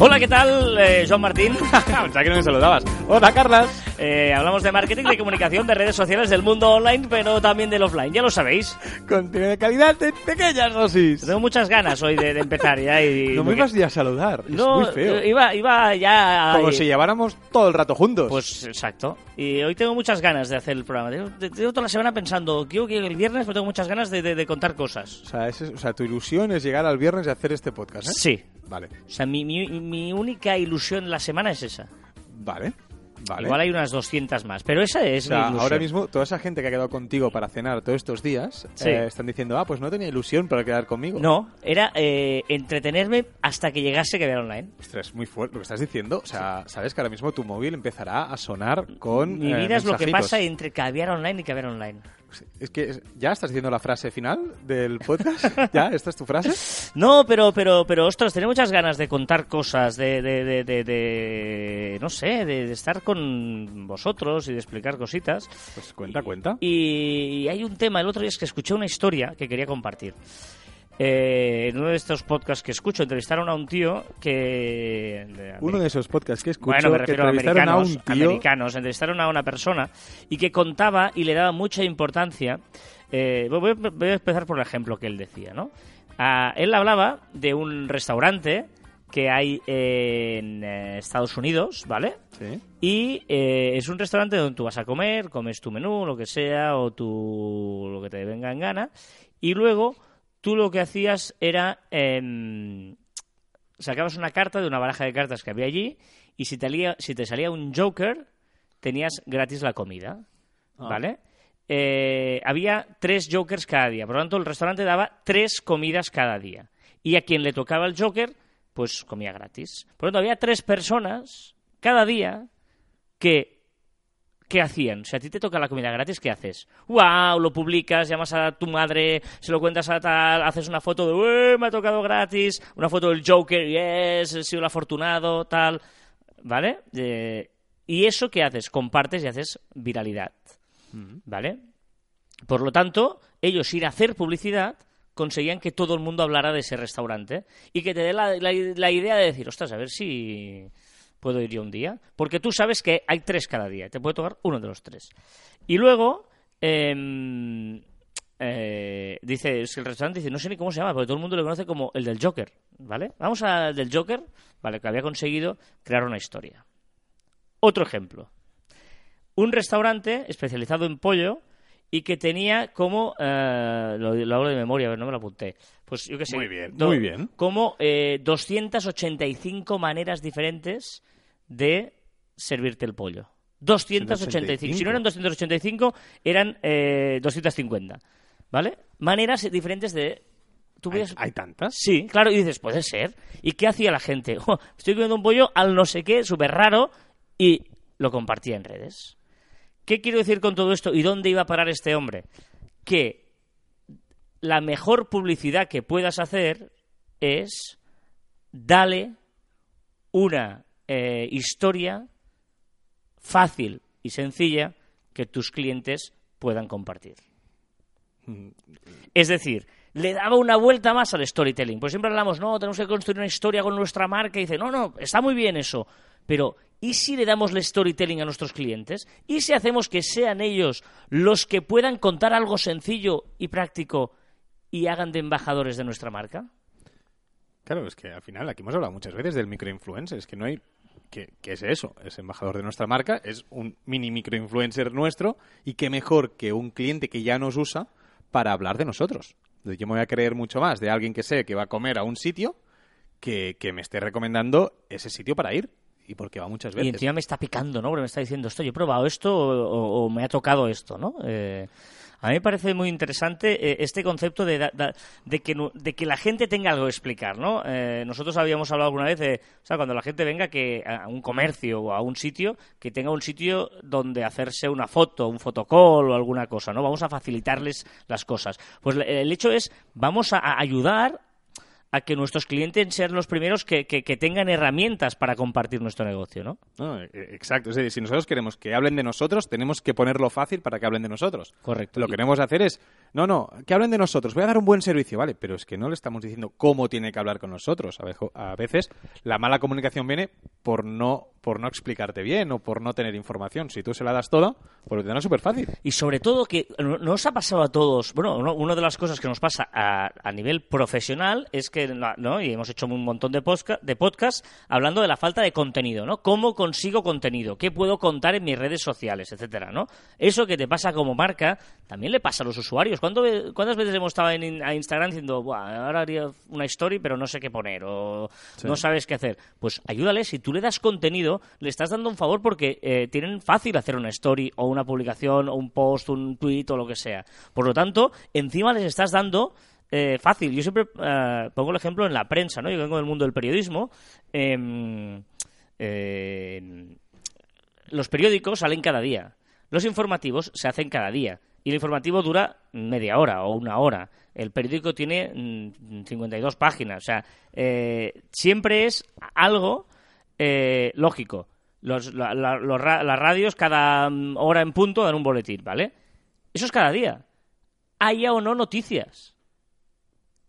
Hola, ¿qué tal? Eh, Joan Martín. Pensaba que no me saludabas. Hola, Carlas. Eh, hablamos de marketing, de comunicación, de redes sociales, del mundo online, pero también del offline. Ya lo sabéis. Contenido de calidad en pequeñas dosis. Tengo muchas ganas hoy de, de empezar ya. Y, No me ibas ni a saludar. No, es muy feo. Iba, iba ya... Como si lleváramos todo el rato juntos. Pues exacto. Y hoy tengo muchas ganas de hacer el programa. Tengo, tengo toda la semana pensando, quiero que el viernes, pero tengo muchas ganas de, de- de contar cosas. O sea, es- o sea, tu ilusión es llegar al viernes y hacer este podcast, ¿eh? Sí. Vale, O sea, mi, mi, mi única ilusión en la semana es esa. vale, vale. Igual hay unas 200 más, pero esa es O mi sea, ilusión. ahora mismo toda esa gente que ha quedado contigo para cenar todos estos días Sí. eh, están diciendo, ah, pues no tenía ilusión para quedar conmigo. No, era eh, entretenerme hasta que llegase que ver online. Ostras, muy fuerte lo que estás diciendo. O sea, sabes que ahora mismo tu móvil empezará a sonar con. Mi eh, vida es lo que pasa entre caviar online y caviar online. Es que ya estás diciendo la frase final del podcast. ¿Ya? ¿Esta es tu frase? No, pero, pero, pero, ostras, tenía muchas ganas de contar cosas, de, de, de, de- de- no sé, de, de estar con vosotros y de explicar cositas. Pues cuenta, cuenta. Y, y hay un tema, el otro día es que escuché una historia que quería compartir. Eh, en uno de estos podcasts que escucho, entrevistaron a un tío que... de- Uno de esos podcasts que escucho bueno, me que refiero a entrevistaron americanos, a un tío. americanos, entrevistaron a una persona y que contaba y le daba mucha importancia. eh, voy, a, voy a empezar por el ejemplo que él decía, ¿no? Ah, él hablaba de un restaurante que hay en eh, Estados Unidos, ¿vale? Sí. Y eh, es un restaurante donde tú vas a comer, comes tu menú, lo que sea, o tu, lo que te venga en gana, y luego tú lo que hacías era em, sacabas una carta de una baraja de cartas que había allí, y si te, lía- si te salía un Joker, tenías gratis la comida, Ah. ¿vale? Eh, había tres Jokers cada día, por lo tanto el restaurante daba tres comidas cada día, y a quien le tocaba el Joker, pues comía gratis. Por lo tanto, había tres personas cada día que ¿qué hacían? Si a ti te toca la comida gratis, ¿qué haces? ¡Wow! Lo publicas, llamas a tu madre, se lo cuentas a tal, haces una foto de ¡Eh, me ha tocado gratis! Una foto del Joker, ¡yes! He sido el afortunado, tal. ¿Vale? Eh, ¿Y eso qué haces? Compartes y haces viralidad. ¿Vale? Por lo tanto, ellos sin hacer publicidad conseguían que todo el mundo hablara de ese restaurante y que te dé la, la- la idea de decir, ostras, a ver si puedo ir yo un día. Porque tú sabes que hay tres cada día, te puede tocar uno de los tres. Y luego, em, eh, dice, es que el restaurante dice, no sé ni cómo se llama, porque todo el mundo lo conoce como el del Joker, ¿vale? Vamos al del Joker, ¿vale? Que había conseguido crear una historia. Otro ejemplo un restaurante especializado en pollo y que tenía como eh, lo, lo hablo de memoria, a ver, no me lo apunté. Pues yo qué sé. Muy bien, do- muy bien. Como eh, 285 maneras diferentes de servirte el pollo. 285. Si no eran 285, eran eh, 250. ¿Vale? Maneras diferentes de. Tú ¿Hay, hay tantas? Sí, claro, y dices, puede ser. ¿Y qué hacía la gente? "Oh, estoy comiendo un pollo al no sé qué, súper raro, y lo compartía en redes. ¿Qué quiero decir con todo esto y dónde iba a parar este hombre? Que la mejor publicidad que puedas hacer es dale una eh, historia fácil y sencilla que tus clientes puedan compartir. Es decir, le daba una vuelta más al storytelling. Pues siempre hablamos, no, tenemos que construir una historia con nuestra marca. Y dice, no, no, está muy bien eso. Pero, ¿y si le damos el storytelling a nuestros clientes? ¿Y si hacemos que sean ellos los que puedan contar algo sencillo y práctico y hagan de embajadores de nuestra marca? Claro, es que al final aquí hemos hablado muchas veces del microinfluencer. Es que no hay. ¿Qué, qué es eso? Es embajador de nuestra marca, es un mini microinfluencer nuestro y qué mejor que un cliente que ya nos usa para hablar de nosotros. Yo me voy a creer mucho más de alguien que sé que va a comer a un sitio que, que me esté recomendando ese sitio para ir y porque va muchas Y veces. encima me está picando, ¿no? Porque me está diciendo esto, yo he probado esto o, o- o me ha tocado esto, ¿no? Eh, a mí me parece muy interesante eh, este concepto de, de, de que la gente tenga algo que explicar, ¿no? Eh, nosotros habíamos hablado alguna vez de, o sea, cuando la gente venga que a un comercio o a un sitio, que tenga un sitio donde hacerse una foto, un fotocall o alguna cosa, ¿no? Vamos a facilitarles las cosas. Pues el hecho es, vamos a ayudar a que nuestros clientes sean los primeros que, que, que tengan herramientas para compartir nuestro negocio, ¿no? No, e- exacto. Es decir, si nosotros queremos que hablen de nosotros, tenemos que ponerlo fácil para que hablen de nosotros. Correcto. Lo que queremos hacer es, no, no, que hablen de nosotros. Voy a dar un buen servicio, vale, pero es que no le estamos diciendo cómo tiene que hablar con nosotros. A veces la mala comunicación viene por no, por no explicarte bien o por no tener información. Si tú se la das toda, pues lo tendrás súper fácil. Y sobre todo que no no ha pasado a todos, bueno, uno- una de las cosas que nos pasa a, nivel profesional es que, ¿no? Y hemos hecho un montón de, posca- de podcasts hablando de la falta de contenido, ¿no? ¿Cómo consigo contenido? ¿Qué puedo contar en mis redes sociales, etcétera, ¿no? Eso que te pasa como marca también le pasa a los usuarios. ¿Cuánto ve- ¿Cuántas veces hemos estado en a Instagram diciendo, Buah, ahora haría una story pero no sé qué poner o no sabes qué hacer? Pues ayúdale, si tú le das contenido, le estás dando un favor porque eh, tienen fácil hacer una story o una publicación o un post, un tweet o lo que sea. Por lo tanto, encima les estás dando eh, fácil. Yo siempre eh, pongo el ejemplo en la prensa, ¿no? Yo vengo del mundo del periodismo. em, eh, los periódicos salen cada día. Los informativos se hacen cada día. Y el informativo dura media hora o una hora. El periódico tiene mm, 52 páginas. O sea, eh, siempre es algo eh, lógico. Los- la- la- los ra- las radios cada mm, hora en punto dan un boletín, ¿vale? Eso es cada día. Haya o no noticias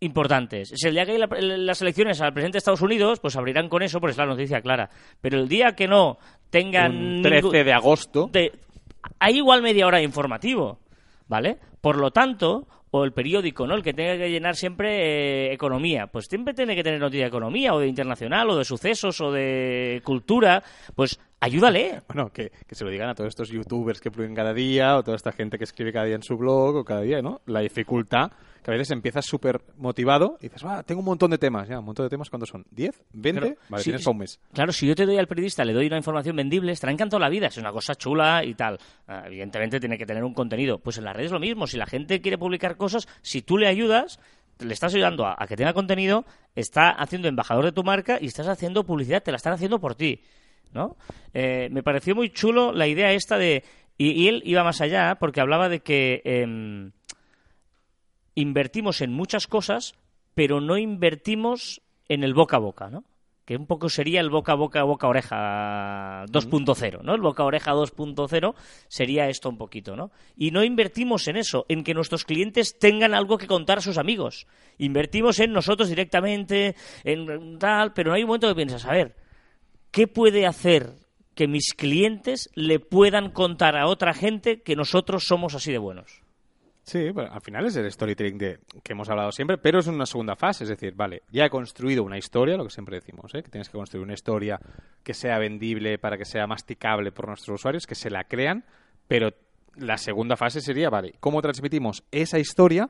importantes. Si el día que hay la- las elecciones al presidente de Estados Unidos, pues abrirán con eso, porque es la noticia clara. Pero el día que no tengan... Un ningún- 13 de agosto. de- hay igual media hora de informativo, ¿vale? Por lo tanto, o el periódico, ¿no? El que tenga que llenar siempre eh, economía, pues siempre tiene que tener noticia de economía, o de internacional, o de sucesos, o de cultura, pues ayúdale. Bueno, que, que se lo digan a todos estos youtubers que publican cada día, o toda esta gente que escribe cada día en su blog, o cada día, ¿no? La dificultad, que a veces empiezas súper motivado y dices, ah, tengo un montón de temas, ya, un montón de temas, ¿cuántos son? ¿10? ¿20? Claro, vale, sí, tienes para un mes. Claro, si yo te doy al periodista, le doy una información vendible, estará encantado la vida, es una cosa chula y tal. Ah, evidentemente tiene que tener un contenido. Pues en las redes es lo mismo, si la gente quiere publicar cosas, si tú le ayudas, le estás ayudando a, a que tenga contenido, está haciendo embajador de tu marca y estás haciendo publicidad, te la están haciendo por ti. ¿no? Eh, me pareció muy chulo la idea esta de... Y, y él iba más allá porque hablaba de que em, invertimos en muchas cosas, pero no invertimos en el boca a boca, ¿no? Que un poco sería el boca a boca, boca a oreja 2.0, ¿no? El boca a oreja 2.0 sería esto un poquito, ¿no? Y no invertimos en eso, en que nuestros clientes tengan algo que contar a sus amigos. Invertimos en nosotros directamente, en tal, pero no hay un momento que piensas, a ver, ¿qué puede hacer que mis clientes le puedan contar a otra gente que nosotros somos así de buenos? Sí, bueno, al final es el storytelling de, que hemos hablado siempre, pero es una segunda fase. Es decir, vale, ya he construido una historia, lo que siempre decimos, ¿eh? que tienes que construir una historia que sea vendible para que sea masticable por nuestros usuarios, que se la crean, pero la segunda fase sería, vale, ¿cómo transmitimos esa historia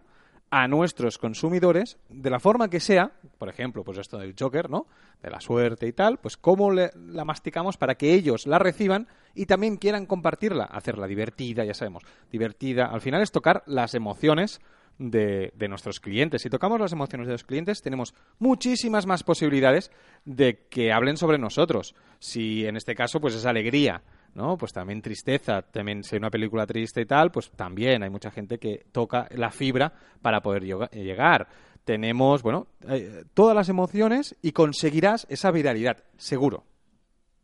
a nuestros consumidores de la forma que sea, por ejemplo, pues esto del Joker, ¿no? De la suerte y tal, pues cómo le- la masticamos para que ellos la reciban y también quieran compartirla, hacerla divertida, ya sabemos, divertida. Al final es tocar las emociones de, de nuestros clientes. Si tocamos las emociones de los clientes, tenemos muchísimas más posibilidades de que hablen sobre nosotros. Si en este caso, pues es alegría, ¿no? Pues también tristeza, también si hay una película triste y tal, pues también hay mucha gente que toca la fibra para poder yoga- llegar. Tenemos, bueno, eh, todas las emociones y conseguirás esa viralidad, seguro.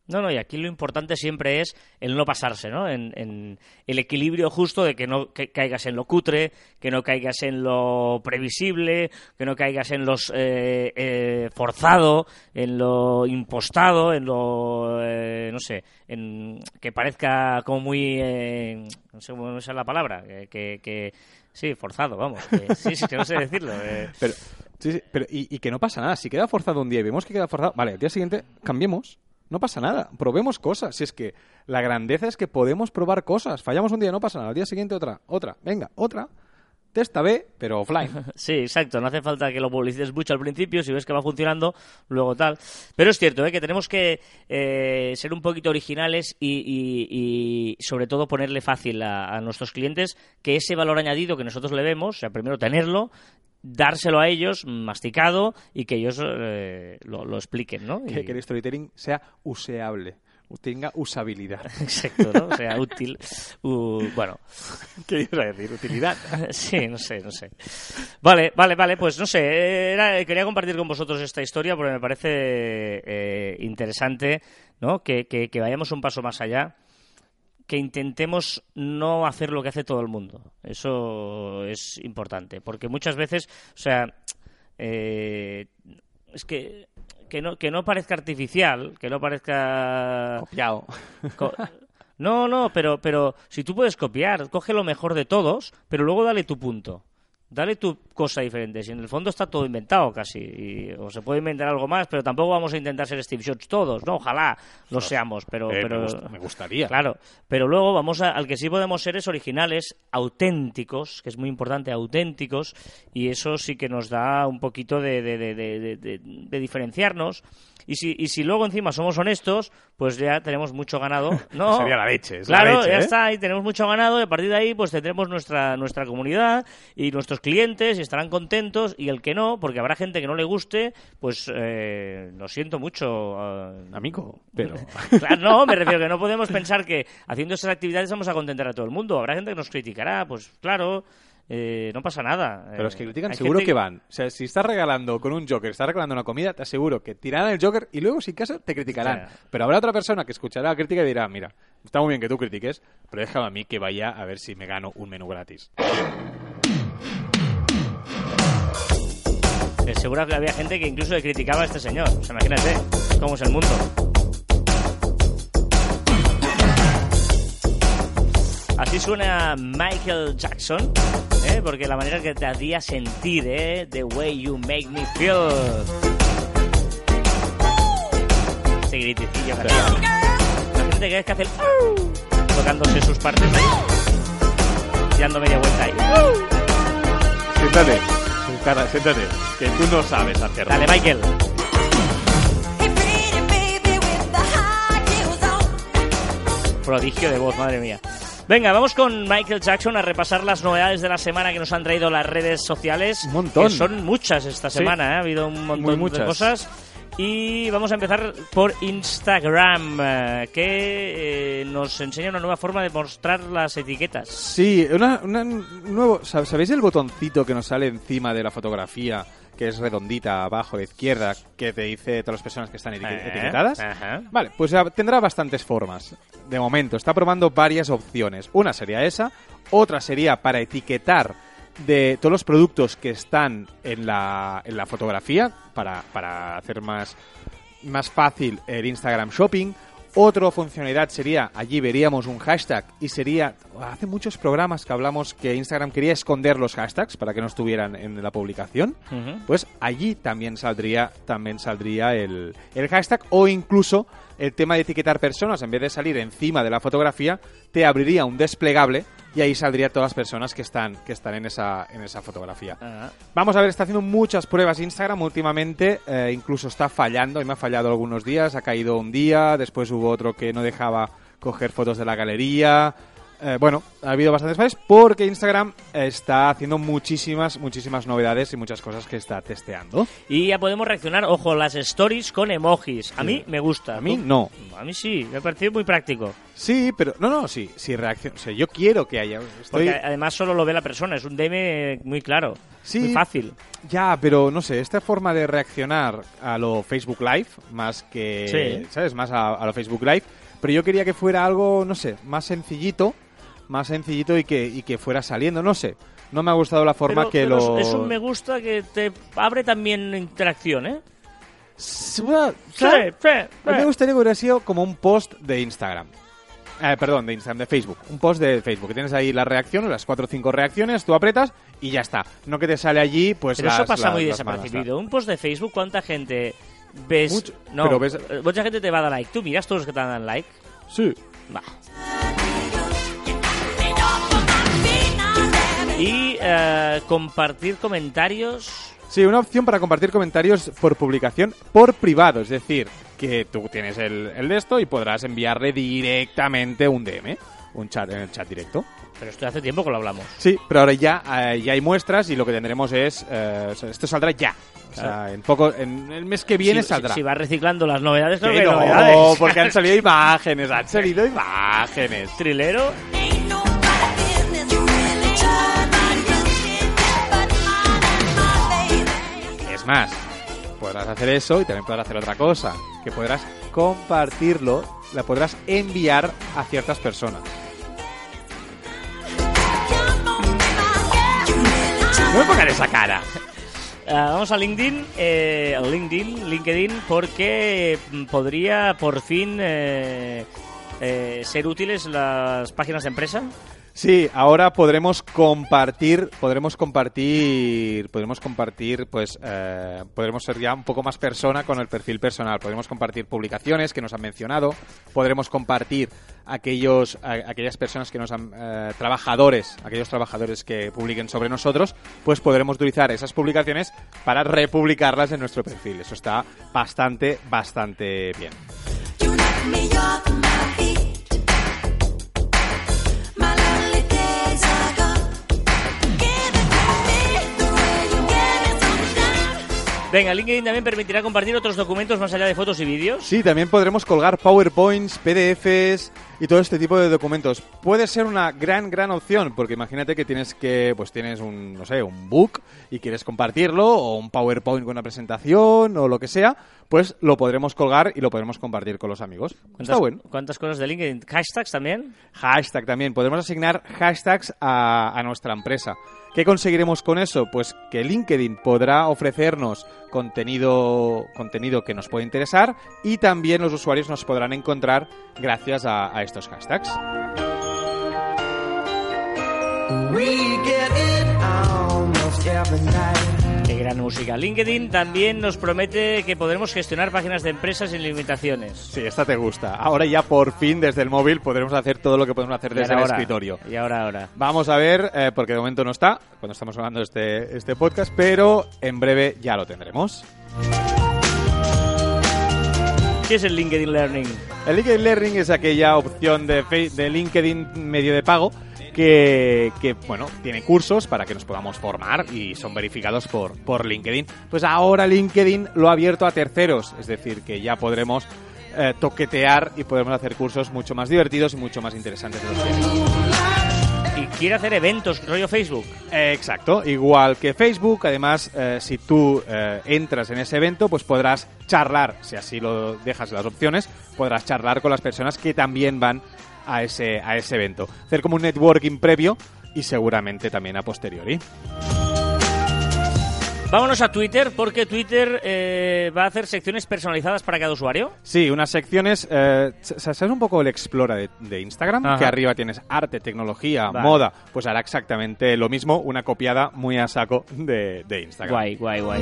No, no, y aquí lo importante siempre es el no pasarse, ¿no? En, en el equilibrio justo de que no que caigas en lo cutre, que no caigas en lo previsible, que no caigas en los eh, eh, forzado, en lo impostado, en lo, eh, no sé, en que parezca como muy, eh, no sé cómo es la palabra, que, que, que- sí, forzado, vamos, sí, sí, que no sé decirlo. eh. Pero, sí, sí, pero y, y que no pasa nada. Si queda forzado un día y vemos que queda forzado, vale, al día siguiente cambiemos. No pasa nada. Probemos cosas. Si es que la grandeza es que podemos probar cosas. Fallamos un día, no pasa nada. Al día siguiente otra, otra. Venga, otra. Testa B, pero offline. Sí, exacto. No hace falta que lo publicites mucho al principio. Si ves que va funcionando, luego tal. Pero es cierto ¿eh? que tenemos que eh, ser un poquito originales y, y- y, sobre todo ponerle fácil a, a nuestros clientes que ese valor añadido que nosotros le vemos, o sea, primero tenerlo, dárselo a ellos masticado y que ellos eh, lo, lo expliquen, ¿no? que, Y- que el storytelling sea useable. Tenga usabilidad. Exacto, ¿no? O sea, útil. bueno, ¿Qué ibas a decir? Utilidad. sí, no sé, no sé. Vale, vale, vale, pues no sé, era- quería compartir con vosotros esta historia porque me parece eh, interesante, ¿no? Que, que- que vayamos un paso más allá, que intentemos no hacer lo que hace todo el mundo. Eso es importante, porque muchas veces, o sea, eh, es que que no que no parezca artificial, que no parezca Copiado. Co- No, no, pero, pero si tú puedes copiar, coge lo mejor de todos, pero luego dale tu punto. Dale tu cosa diferente. Si en el fondo está todo inventado casi. y- o se puede inventar algo más, pero tampoco vamos a intentar ser Steve Jobs todos, ¿no? Ojalá lo seamos, pero... Eh, pero me, gust- me gustaría. Claro, pero luego vamos a, al que sí podemos ser es originales, auténticos, que es muy importante, auténticos, y eso sí que nos da un poquito de, de, de, de- de- de- de diferenciarnos. Y si, y si luego encima somos honestos, pues ya tenemos mucho ganado. No, Sería la leche, es la claro, leche, ya ¿eh? está, y tenemos mucho ganado, y a partir de ahí pues tendremos nuestra, nuestra comunidad y nuestros clientes y estarán contentos, y el que no, porque habrá gente que no le guste, pues eh, lo siento mucho. eh, Amigo, pero... Claro, no, me refiero que no podemos pensar que haciendo esas actividades vamos a contentar a todo el mundo. Habrá gente que nos criticará, pues claro, eh, no pasa nada. Pero los que Eh, critican hay seguro gente que van. O sea, si estás regalando con un Joker, estás regalando una comida, te aseguro que tirarán el Joker y luego, si caso, te criticarán. Pero habrá otra persona que escuchará la crítica y dirá, mira, está muy bien que tú critiques, pero déjame a mí que vaya a ver si me gano un menú gratis. Eh, seguro que había gente que incluso le criticaba a este señor. O sea, imagínate cómo es el mundo. Así suena Michael Jackson, ¿eh? porque la manera que te hacía sentir, ¿eh? The way you make me feel. Este gritecillo que. Imagínate que es que hace el... tocándose sus partes ahí. Y dando media vuelta ahí. Siéntate, siéntate, siéntate, que tú no sabes hacerlo. Dale, Michael. Prodigio de voz, madre mía. Venga, vamos con Michael Jackson a repasar las novedades de la semana que nos han traído las redes sociales. Un montón. Que son muchas esta Sí. semana, ¿eh? ha habido un montón de muchas. cosas. Y vamos a empezar por Instagram, eh, que eh, nos enseña una nueva forma de mostrar las etiquetas. Sí, una, una- un nuevo, sab- ¿sabéis el botoncito que nos sale encima de la fotografía, que es redondita abajo a la izquierda, que te dice todas las personas que están eti- Eh, etiquetadas? ajá. Vale, pues tendrá bastantes formas. De momento, está probando varias opciones. Una sería esa, otra sería para etiquetar de todos los productos que están en la, en la fotografía, para, para hacer más, más fácil el Instagram Shopping. Otra funcionalidad sería, allí veríamos un hashtag y sería, hace muchos programas que hablamos que Instagram quería esconder los hashtags para que no estuvieran en la publicación pues allí también saldría también saldría el, el hashtag o incluso el tema de etiquetar personas. En vez de salir encima de la fotografía te abriría un desplegable y ahí saldría todas las personas que están que están en esa en esa fotografía. Ah, vamos a ver está haciendo muchas pruebas Instagram últimamente eh, incluso está fallando y me ha fallado algunos días ha caído un día después hubo otro que no dejaba coger fotos de la galería eh, bueno, ha habido bastantes fallos porque Instagram está haciendo muchísimas, muchísimas novedades y muchas cosas que está testeando. Y ya podemos reaccionar, ojo, las stories con emojis. A mí me gusta. A mí no. A mí sí, me ha parecido muy práctico. Sí, pero no, no, sí, sí reacción. O sea, yo quiero que haya. Estoy Porque además solo lo ve la persona, es un DM muy claro, Sí. muy fácil. ya, pero no sé, esta forma de reaccionar a lo Facebook Live más que, Sí. sabes, más a, a lo Facebook Live. Pero yo quería que fuera algo, no sé, más sencillito, más sencillito y que y que fuera saliendo, no sé. No me ha gustado la forma Pero- que pero lo. Es un me gusta que te abre también interacción, ¿eh? Sí, bueno, Sí, sí, me gustaría que hubiera sido como un post de Instagram. Eh, perdón, de Instagram, de Facebook. Un post de Facebook. Que tienes ahí las reacciones, las cuatro o cinco reacciones, tú apretas y ya está. No que te sale allí, pues Pero las, eso pasa las- muy las desapercibido. Un post de Facebook, ¿cuánta gente ves? Mucho, no, pero ves- mucha gente te va a dar like. ¿Tú miras todos los que te dan like? Sí. Bah. Y eh, compartir comentarios. Sí, una opción para compartir comentarios por publicación por privado. Es decir, que tú tienes el, el de esto y podrás enviarle directamente un DM. Un chat en el chat directo. Pero esto hace tiempo que lo hablamos. Sí, pero ahora ya, eh, ya hay muestras y lo que tendremos es... eh, esto saldrá ya. O sea, en poco, en el mes que viene si, saldrá. Si, si va reciclando las novedades, creo que hay no, novedades. porque han salido imágenes, han salido imágenes. Trilero. Más, podrás hacer eso y también podrás hacer otra cosa, que podrás compartirlo, la podrás enviar a ciertas personas. No me pongan esa cara. Ah, vamos a LinkedIn, eh, LinkedIn, LinkedIn, porque podría por fin eh, eh, ser útiles las páginas de empresa. Sí, ahora podremos compartir, podremos compartir, podremos compartir, pues, eh, podremos ser ya un poco más persona con el perfil personal. Podremos compartir publicaciones que nos han mencionado, podremos compartir aquellos, aquellas personas que nos han, eh, trabajadores, aquellos trabajadores que publiquen sobre nosotros, pues podremos utilizar esas publicaciones para republicarlas en nuestro perfil. Eso está bastante, bastante bien. Venga, LinkedIn también permitirá compartir otros documentos más allá de fotos y vídeos. Sí, también podremos colgar PowerPoints, PDFs y todo este tipo de documentos. Puede ser una gran, gran opción, porque imagínate que tienes que, pues tienes un, no sé, un book y quieres compartirlo, o un PowerPoint con una presentación, o lo que sea, pues lo podremos colgar y lo podremos compartir con los amigos. Está ¿Cuántas, bueno. ¿Cuántas cosas de LinkedIn? ¿Hashtags también? Hashtag también. Podemos asignar hashtags a, a nuestra empresa. ¿Qué conseguiremos con eso? Pues que LinkedIn podrá ofrecernos contenido, contenido que nos puede interesar y también los usuarios nos podrán encontrar gracias a, estos hashtags. We. Qué gran música. LinkedIn también nos promete que podremos gestionar páginas de empresas sin limitaciones. Sí, esta te gusta. Ahora ya por fin desde el móvil podremos hacer todo lo que podemos hacer desde el ahora, escritorio. Y ahora, ahora. Vamos a ver, eh, porque de momento no está, cuando estamos hablando de este, este podcast, pero en breve ya lo tendremos. ¿Qué es el LinkedIn Learning? El LinkedIn Learning es aquella opción de LinkedIn medio de pago que, que, bueno, tiene cursos para que nos podamos formar y son verificados por, por LinkedIn. Pues ahora LinkedIn lo ha abierto a terceros, es decir, que ya podremos eh, toquetear y podremos hacer cursos mucho más divertidos y mucho más interesantes de los que. Y quiere hacer eventos, rollo Facebook. Eh, Exacto, igual que Facebook. Además, eh, si tú eh, entras en ese evento, pues podrás charlar, si así lo dejas las opciones, podrás charlar con las personas que también van a ese, a ese evento. Hacer como un networking previo y seguramente también a posteriori. Vámonos a Twitter, porque Twitter eh, va a hacer secciones personalizadas para cada usuario. Sí, unas secciones. Eh, ¿Sabes un poco el Explora de, de Instagram? Ajá. Que arriba tienes arte, tecnología, Vale. moda. Pues hará exactamente lo mismo, una copiada muy a saco de, de Instagram. Guay, guay, guay.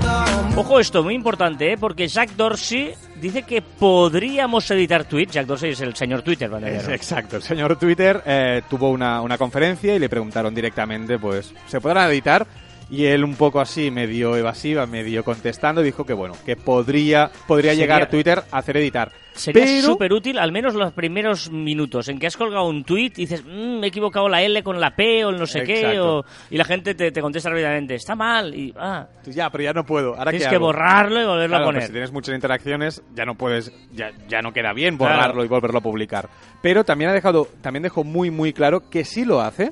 Ojo esto, muy importante, ¿eh? porque Jack Dorsey dice que podríamos editar tweets. Jack Dorsey es el señor Twitter, ¿vale? Es exacto, el señor Twitter eh, tuvo una, una conferencia y le preguntaron directamente, pues, ¿se podrán editar? Y él un poco así, medio evasiva, medio contestando, dijo que bueno, que podría, podría Sería- llegar Twitter a hacer editar. Sería Pero- súper útil, al menos los primeros minutos, en que has colgado un tweet y dices, "Mm, me he equivocado la L con la P o el no sé qué, o- y la gente te, te contesta rápidamente, está mal, y ah, ya, pero ya no puedo. Ahora tienes que hago? borrarlo y volverlo Claro, a pues poner. si tienes muchas interacciones, ya no puedes, ya, ya no queda bien Claro. borrarlo y volverlo a publicar. Pero también ha dejado, también dejó muy muy claro que si lo hace,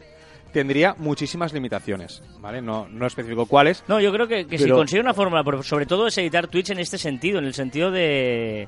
tendría muchísimas limitaciones, ¿vale? No, no especifico cuáles. No, yo creo que, que si consigue una fórmula, pero sobre todo es editar tweets en este sentido, en el sentido de...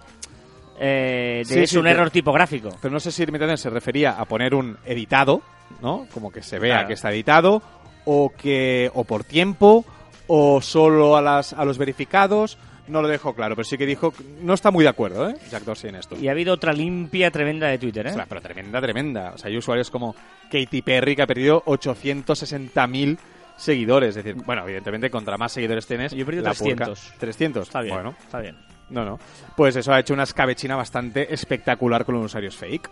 eh, de Sí, es sí, un error tipográfico. Pero no sé si limitaciones se refería a poner un editado, ¿no? Como que se vea Claro. que está editado, o que o por tiempo, o solo a las a los verificados. No lo dejó claro, pero sí que dijo que no está muy de acuerdo, ¿eh? Jack Dorsey en esto. Y ha habido otra limpia tremenda de Twitter, ¿eh? Pero tremenda, tremenda. O sea, hay usuarios como Katy Perry que ha perdido 860.000 seguidores. Es decir, bueno, evidentemente, contra más seguidores tienes... Yo he perdido la 300. pulca- 300. Está bien, Bueno, está bien. no, no. Pues eso ha hecho una escabechina bastante espectacular con los usuarios fake.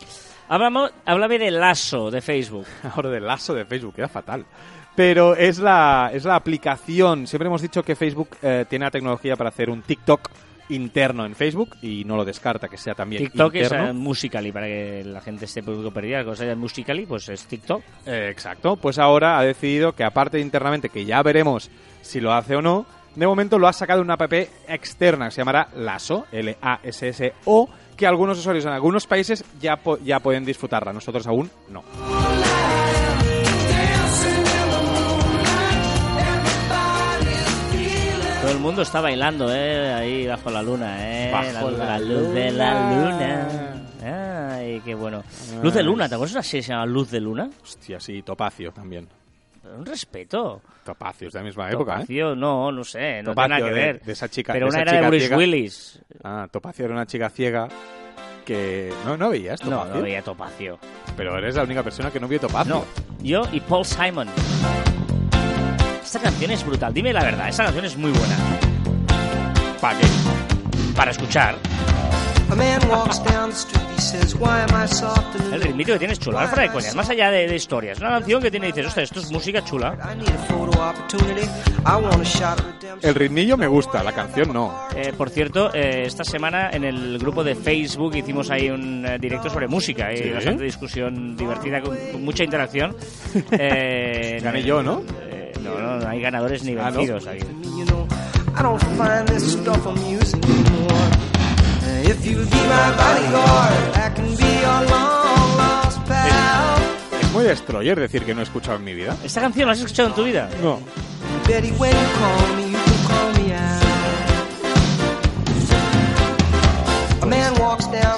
Hablamos, háblame de Lasso de Facebook. Ahora del lazo de Facebook, queda fatal. Pero es la, es la aplicación. Siempre hemos dicho que Facebook eh, tiene la tecnología para hacer un TikTok interno en Facebook y no lo descarta que sea también TikTok es eh, Musical.ly, para que la gente esté un poco perdida. Cosa de Musical.ly, pues es TikTok. Eh, exacto. Pues ahora ha decidido que aparte de internamente, que ya veremos si lo hace o no, de momento lo ha sacado en una app externa que se llamará Lasso, L-A-S-S-O, que algunos usuarios en algunos países ya, po- ya pueden disfrutarla, nosotros aún no. Todo el mundo está bailando, ¿eh? Ahí bajo la luna, ¿eh? Bajo la, la luz de la luna. luna. Ay, qué bueno. Luz de luna, ¿te acuerdas de una serie que se llama Luz de luna? Hostia, sí, Topacio también. Un respeto. Topacio es de la misma época, ¿eh? Topacio, no, no sé, no Topacio, tiene nada que de- ver. de esa chica- Pero de una era de Bruce ciega. Willis. Ah, Topacio era una chica ciega que... ¿No, no veías No, Topacio? no veía Topacio. Pero eres la única persona que no vio Topacio. No, yo y Paul Simon. Esta canción es brutal, dime la verdad, esta canción es muy buena. ¿Para qué? Para escuchar, el ritmito que tienes chulo, fuera de coñas, más allá de, de historias. Una canción que tiene, dices, ostras, esto es música chula. El ritmillo me gusta, la canción no. Eh, por cierto, eh, esta semana en el grupo de Facebook hicimos ahí un eh, directo sobre música y ¿Sí? bastante discusión divertida con, con mucha interacción. Eh, Gané yo, ¿no? Eh, no, hay ganadores ni Ah, vencidos lost pal. Es muy destroyer decir que no he escuchado en mi vida. ¿Esta canción la has escuchado en tu vida? No.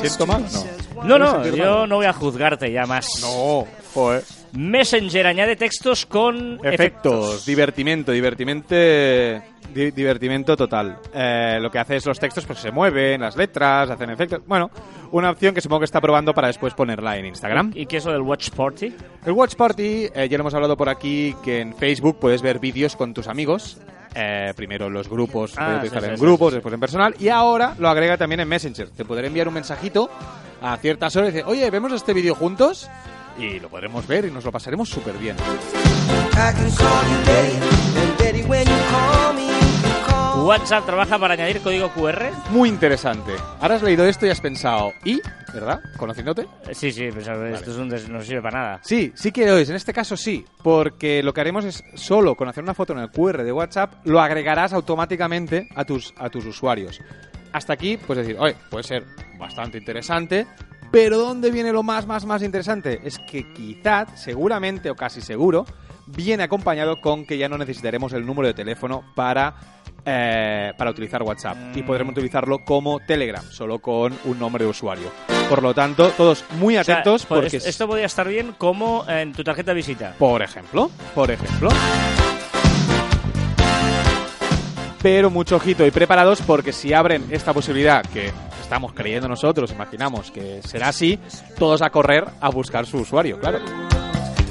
¿Siento mal no? says, "Why No, ¿Puedes no, yo mal? no voy a juzgarte ya más. No, joder. Messenger añade textos con Efectos, divertimento, divertimento, di- divertimento total. Eh, lo que hace es los textos pues se mueven, las letras, hacen efectos. Bueno, una opción que supongo que está probando para después ponerla en Instagram. ¿Y qué es lo del Watch Party? El Watch Party, eh, ya lo hemos hablado por aquí, que en Facebook puedes ver vídeos con tus amigos. Eh, primero los grupos, Ah, puedes sí, utilizar sí, en sí, grupos, después en personal. Y ahora lo agrega también en Messenger. Te podré enviar un mensajito a ciertas horas y decir, oye, ¿vemos este vídeo juntos? Y lo podremos ver y nos lo pasaremos súper bien. WhatsApp trabaja para añadir código QR. Muy interesante. Ahora has leído esto y has pensado, ¿y? ¿Verdad? ¿Conociéndote? Sí, sí, pues, a ver, esto es un des- no sirve para nada. Sí, sí que lo es. En este caso sí, porque lo que haremos es solo con hacer una foto en el QR de WhatsApp, lo agregarás automáticamente a tus, a tus usuarios. Hasta aquí, pues decir, oye, puede ser bastante interesante, pero ¿dónde viene lo más, más, más interesante? Es que quizás, seguramente o casi seguro, viene acompañado con que ya no necesitaremos el número de teléfono para, eh, para utilizar WhatsApp y podremos utilizarlo como Telegram, solo con un nombre de usuario. Por lo tanto, todos muy O sea, atentos pues, porque... esto podría estar bien como en tu tarjeta de visita. Por ejemplo, por ejemplo. Pero mucho ojito y preparados porque si abren esta posibilidad que estamos creyendo nosotros, imaginamos que será así, todos a correr a buscar su usuario, claro.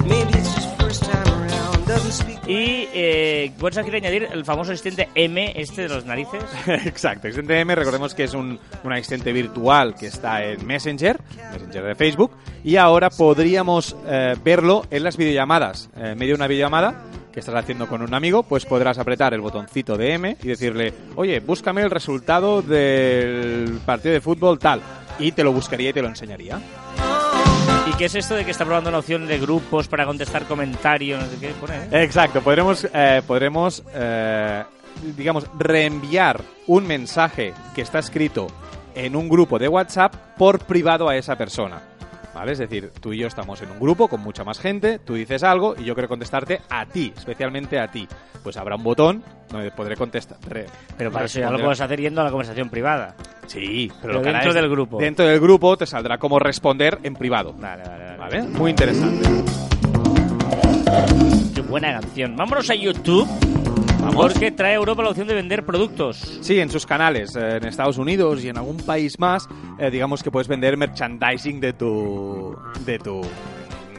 Maybe it's just first time around, doesn't speak. Y eh, WhatsApp quiere añadir el famoso asistente M, este de los narices. Exacto, Extente M, recordemos que es un, un asistente virtual que está en Messenger, Messenger de Facebook, y ahora podríamos eh, verlo en las videollamadas. Eh, En medio de una videollamada que estás haciendo con un amigo, pues podrás apretar el botoncito de M y decirle, oye, búscame el resultado del partido de fútbol tal, y te lo buscaría y te lo enseñaría. ¿Y qué es esto de que está probando una opción de grupos para contestar comentarios? No sé qué pone, ¿eh? Exacto, podremos, eh, podremos eh, digamos, reenviar un mensaje que está escrito en un grupo de WhatsApp por privado a esa persona. ¿Vale? Es decir, tú y yo estamos en un grupo con mucha más gente, tú dices algo y yo quiero contestarte a ti, especialmente a ti. Pues habrá un botón donde podré contestar. re- Pero para eso ya lo puedes hacer yendo a la conversación privada. Sí, pero, Pero lo dentro del grupo. Dentro del grupo te saldrá como responder en privado. Vale, vale, vale. ¿Vale? Muy interesante. Qué buena canción. Vámonos a YouTube. Porque trae a Europa la opción de vender productos. Sí, en sus canales, eh, en Estados Unidos y en algún país más, eh, digamos que puedes vender merchandising de tu, de tu,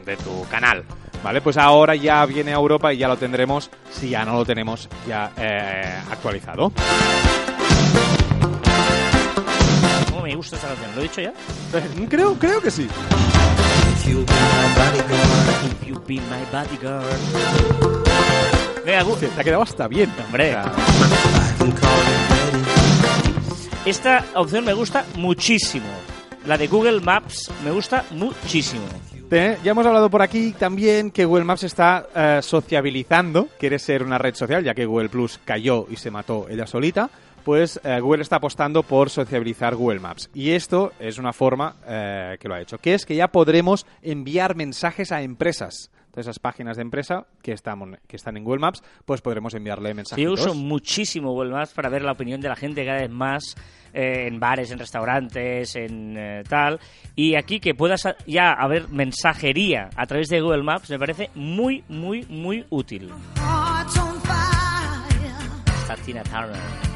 de tu canal. Vale, pues ahora ya viene a Europa y ya lo tendremos, si ya no lo tenemos ya eh, actualizado. ¿Cómo me gusta esta canción? ¿Lo he dicho ya? Creo, creo que sí. If you'll be my bodyguard. If you be my bodyguard. Venga, Gu- Te ha quedado hasta bien. Hombre. O sea, esta opción me gusta muchísimo. La de Google Maps me gusta muchísimo. Ya hemos hablado por aquí también que Google Maps está eh, sociabilizando, quiere ser una red social, ya que Google Plus cayó y se mató ella solita. Pues eh, Google está apostando por sociabilizar Google Maps. Y esto es una forma eh, que lo ha hecho, que es que ya podremos enviar mensajes a empresas. Todas esas páginas de empresa que están, que están en Google Maps, pues podremos enviarle mensajes. Yo uso muchísimo Google Maps para ver la opinión de la gente cada vez más eh, en bares, en restaurantes, en eh, tal. Y aquí que puedas ya haber mensajería a través de Google Maps me parece muy, muy, muy útil. Está Tina Turner.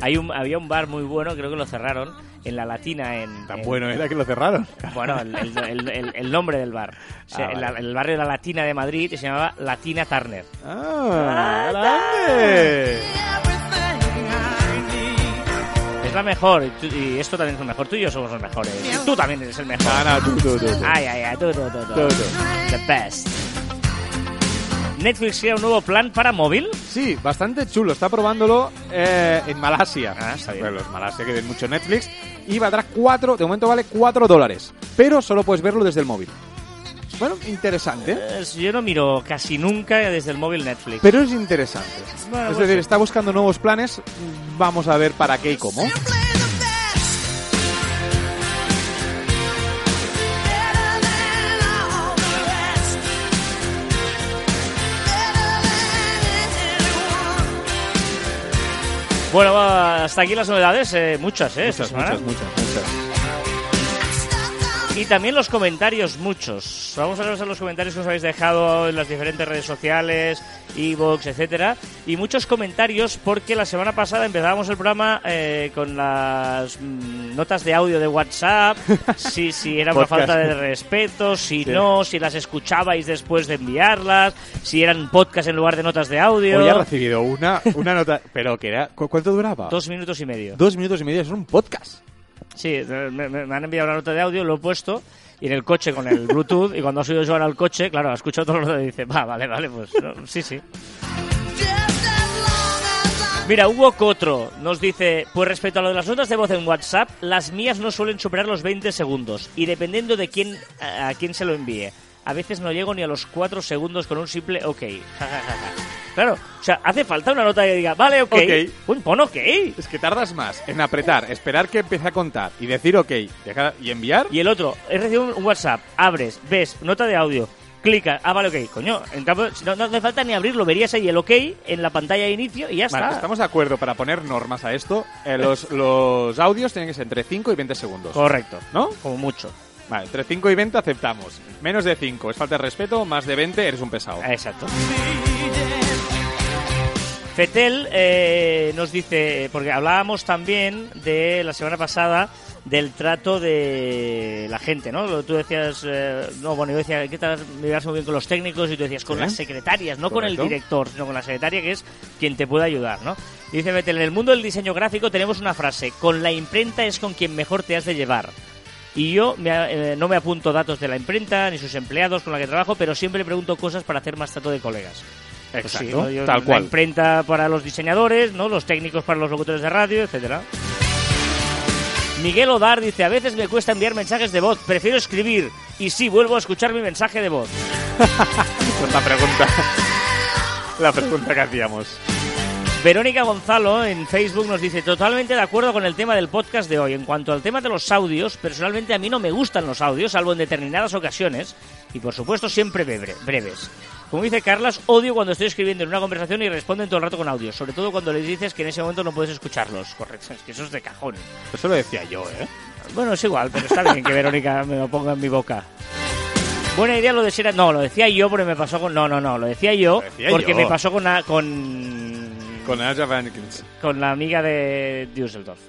Hay un, había un bar muy bueno, creo que lo cerraron, en la Latina. En, Tan en- bueno era que lo cerraron. Bueno, el, el- el- el- el nombre del bar. O sea, Ah, vale. el barrio de la Latina de Madrid se llamaba Latina Turner. ¡Ah! ¡Grande! Es la mejor, y, tú- y esto también es lo mejor. Tú y yo somos los mejores. Y tú también eres el mejor. No, no, tú, tú, tú, tú. Ay, ay, ay, tú, tú, tú, tú. Tú, tú. The best. Netflix crea un nuevo plan para móvil. Sí, bastante chulo. Está probándolo eh, en Malasia. Ah, está bien. Bueno, los Malasia que ven mucho Netflix. Y valdrá 4, de momento vale 4 dólares. Pero solo puedes verlo desde el móvil. Bueno, interesante. Es- Yo no miro casi nunca desde el móvil Netflix. Pero es interesante. Bueno, es pues decir, sí. está buscando nuevos planes. Vamos a ver para qué y cómo. Bueno, va, hasta aquí las novedades. eh, muchas, ¿eh? esta Muchas, semana. muchas, muchas, Y también los comentarios, muchos. Vamos a ver los comentarios que os habéis dejado en las diferentes redes sociales, Evox, etcétera. Y muchos comentarios porque la semana pasada empezábamos el programa eh, con las mm, notas de audio de WhatsApp, si, si era una falta de respeto, si Sí. no, si las escuchabais después de enviarlas, si eran podcast en lugar de notas de audio. Hoy ha recibido una, una nota. Pero que era. ¿cu- ¿Cuánto duraba? Dos minutos y medio. Dos minutos y medio. Es un podcast. Sí, me, me- me han enviado una nota de audio, lo he puesto y en el coche con el Bluetooth y cuando ha subido Joan al coche, claro, ha escuchado todo lo que dice, va, vale, vale, pues sí, sí. Mira, Hugo Cotro nos dice, pues respecto a lo de las notas de voz en WhatsApp, las mías no suelen superar los 20 segundos y dependiendo de quién a quién se lo envíe. A veces no llego ni a los 4 segundos con un simple ok. Ja, ja, ja. Claro, o sea, hace falta una nota que diga, vale, ok. Ok. Pon, pon ok. Es que tardas más en apretar, esperar que empiece a contar y decir ok dejar- y enviar. Y el otro, he recibido un WhatsApp, abres, ves, nota de audio, clicas, ah, vale, ok, coño, en cambio, si no, no hace falta ni abrirlo, verías ahí el ok en la pantalla de inicio y ya Vale, está. estamos de acuerdo para poner normas a esto. Eh, los, los audios tienen que ser entre 5 y 20 segundos. Correcto, ¿No? como mucho. Vale, entre 5 y 20 aceptamos. Menos de 5 es falta de respeto, más de 20 eres un pesado. Exacto. Fetel eh, nos dice, porque hablábamos también de la semana pasada del trato de la gente, ¿no? Lo que Tú decías, eh, no, bueno, yo decía, ¿qué tal? Me ibas muy bien con los técnicos y tú decías, con las secretarias, no con el director, sino con la secretaria que es quien te puede ayudar, ¿no? Y dice Fetel, en el mundo del diseño gráfico tenemos una frase, con la imprenta es con quien mejor te has de llevar. Y yo me eh, no me apunto datos de la imprenta ni sus empleados con la que trabajo, pero siempre pregunto cosas para hacer más trato de colegas. Pues sí, Exacto, ¿no? Yo- tal la cual. imprenta para los diseñadores, ¿no? Los técnicos para los locutores de radio, etcétera. Miguel Odar dice, a veces me cuesta enviar mensajes de voz, prefiero escribir. Y sí, vuelvo a escuchar mi mensaje de voz. Pues la pregunta. la pregunta que hacíamos. Verónica Gonzalo en Facebook nos dice, totalmente de acuerdo con el tema del podcast de hoy. En cuanto al tema de los audios, personalmente a mí no me gustan los audios, salvo en determinadas ocasiones. Y por supuesto siempre breves. Como dice Carlas, odio cuando estoy escribiendo en una conversación y responden todo el rato con audios. Sobre todo cuando les dices que en ese momento no puedes escucharlos. Correcto, es que eso es de cajón. Eso lo decía yo, ¿eh? Bueno, es igual, pero está bien que Verónica me lo ponga en mi boca. Buena idea lo de ser... No, lo decía yo porque me pasó con... No, no, no, lo decía yo Lo decía porque yo. me pasó con... la- con... Con Aja con la amiga de Düsseldorf.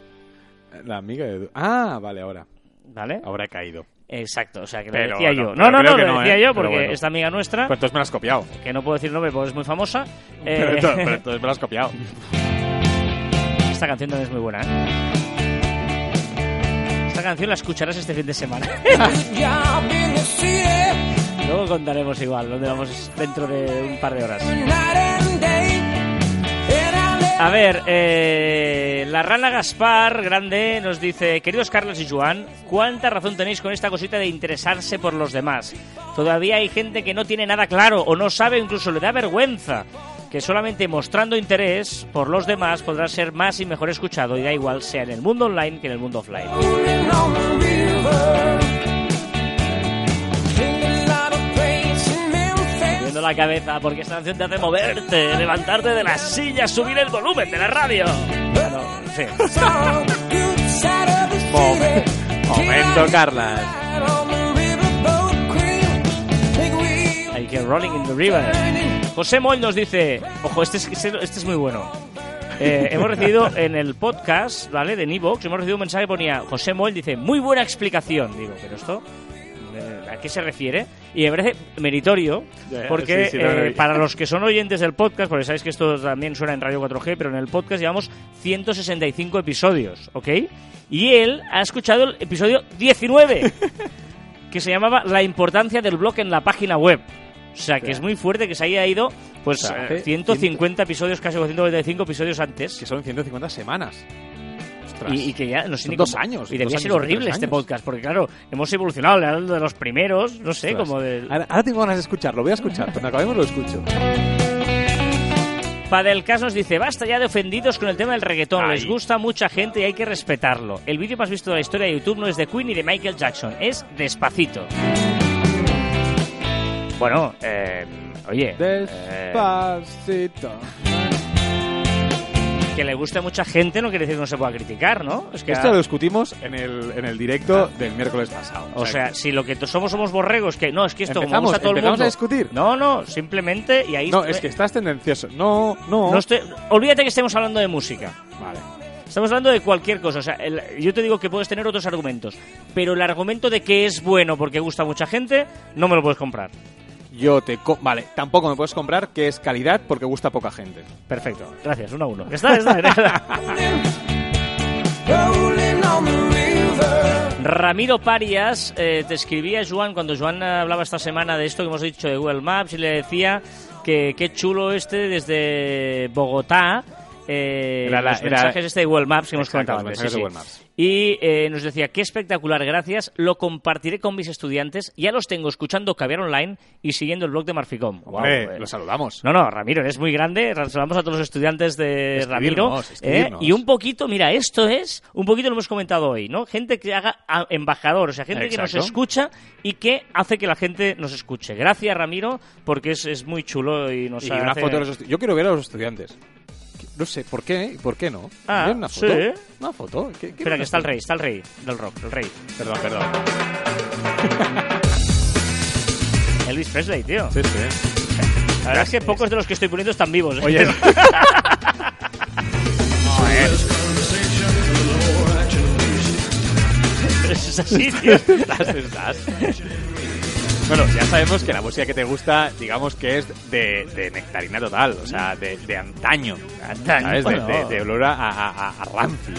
La amiga de... Ah, vale, ahora. ¿Vale? Ahora he caído. Exacto, o sea, que lo Pero decía no, yo. No, no, no, que lo no, decía ¿eh? yo porque bueno. esta amiga nuestra, Pues entonces me lo has copiado. que no puedo decir nombre porque es muy famosa, eh, Pero, entonces, pero entonces me lo has copiado. esta canción también es muy buena, ¿eh? Esta canción la escucharás este fin de semana. Luego contaremos igual, donde vamos dentro de un par de horas. A ver, eh, la rana Gaspar, grande, nos dice, queridos Carlos y Joan, ¿cuánta razón tenéis con esta cosita de interesarse por los demás? Todavía hay gente que no tiene nada claro o no sabe, incluso le da vergüenza, que solamente mostrando interés por los demás podrá ser más y mejor escuchado y da igual sea en el mundo online que en el mundo offline. Moviendo la cabeza porque esta canción te hace moverte, levantarte de la silla, subir el volumen de la radio. Bueno, sí. It's on the good side of the Momen- city. Momento, Carlas. Hay que Rolling in the River. José Moll nos dice, ojo, este es, este es muy bueno. Eh, hemos recibido en el podcast, ¿vale? De Nivox, hemos recibido un mensaje que ponía, José Moll dice, muy buena explicación. Digo, pero esto, ¿a qué se refiere? Y me parece meritorio, porque sí, sí, no, no, eh, para los que son oyentes del podcast, porque sabéis que esto también suena en Radio 4G, pero en el podcast llevamos 165 episodios, ¿ok? Y él ha escuchado el episodio 19, que se llamaba La importancia del blog en la página web. O sea, que es muy fuerte que se haya ido, pues, O sea, eh, hace 150 episodios, casi 195 episodios antes. Que son 150 semanas. Ostras. Y, y que ya, no sé ni dos cómo- años, Y debía ser horrible este podcast, porque claro, hemos evolucionado, de los primeros, no sé, Ostras. como de... Ahora, ahora tengo ganas de escucharlo, voy a escuchar. Cuando acabemos lo escucho. Padelcas nos dice, basta ya de ofendidos con el tema del reggaetón, Ay. les gusta a mucha gente y hay que respetarlo. El vídeo más visto de la historia de YouTube no es de Queen ni de Michael Jackson, es Despacito. Bueno, eh, oye, eh, Despacito. Que le guste a mucha gente no quiere decir que no se pueda criticar, ¿no? Es que Esto lo discutimos en el, en el directo del miércoles pasado. O sea, si lo que somos somos borregos, que no, es que esto como gusta a todo el mundo. a discutir. No, no, simplemente y ahí no, es que estás tendencioso. No, no. no estoy- olvídate que estemos hablando de música. Vale. Estamos hablando de cualquier cosa. O sea, el- yo te digo que puedes tener otros argumentos, pero el argumento de que es bueno porque gusta a mucha gente, no me lo puedes comprar. Yo te... co- vale, tampoco me puedes comprar que es calidad porque gusta a poca gente. Perfecto. Gracias, uno a uno. Está, está. River. Ramiro Parias eh, te escribía Joan cuando Joan hablaba esta semana de esto que hemos dicho de Google Maps y le decía que qué chulo este desde Bogotá. Eh, Era la- los mensajes este de Google Maps que hemos comentado los antes. sí, sí. Y eh, nos decía, qué espectacular, gracias, lo compartiré con mis estudiantes, ya los tengo escuchando Caviar Online y siguiendo el blog de Marficom. Guau, Hombre, eh. lo saludamos. No, no, Ramiro, eres muy grande. Saludamos a todos los estudiantes de Ramiro. Escribirnos, ¿eh? escribirnos. Y un poquito, mira, esto es, un poquito lo hemos comentado hoy, ¿no? Gente que haga embajador, o sea, gente que nos escucha y que hace que la gente nos escuche. Gracias, Ramiro, porque es, es muy chulo y nos Y una foto de los Yo quiero ver a los estudiantes. No sé, ¿por qué? ¿Y por qué no? Ah, ¿Quieren una foto? sí. ¿Una foto? ¿Qué- qué Espera, que está el rey, está el rey del rock, el rey. Perdón, perdón. Elvis Presley, tío. Sí, sí. La verdad es que pocos de los que estoy poniendo están vivos. ¿eh? Oye, es así, tío. estás, estás. Bueno, ya sabemos que la música que te gusta, digamos que es de, de nectarina total, o sea, de, de antaño. De, de- de olor a, a, a- a rancio.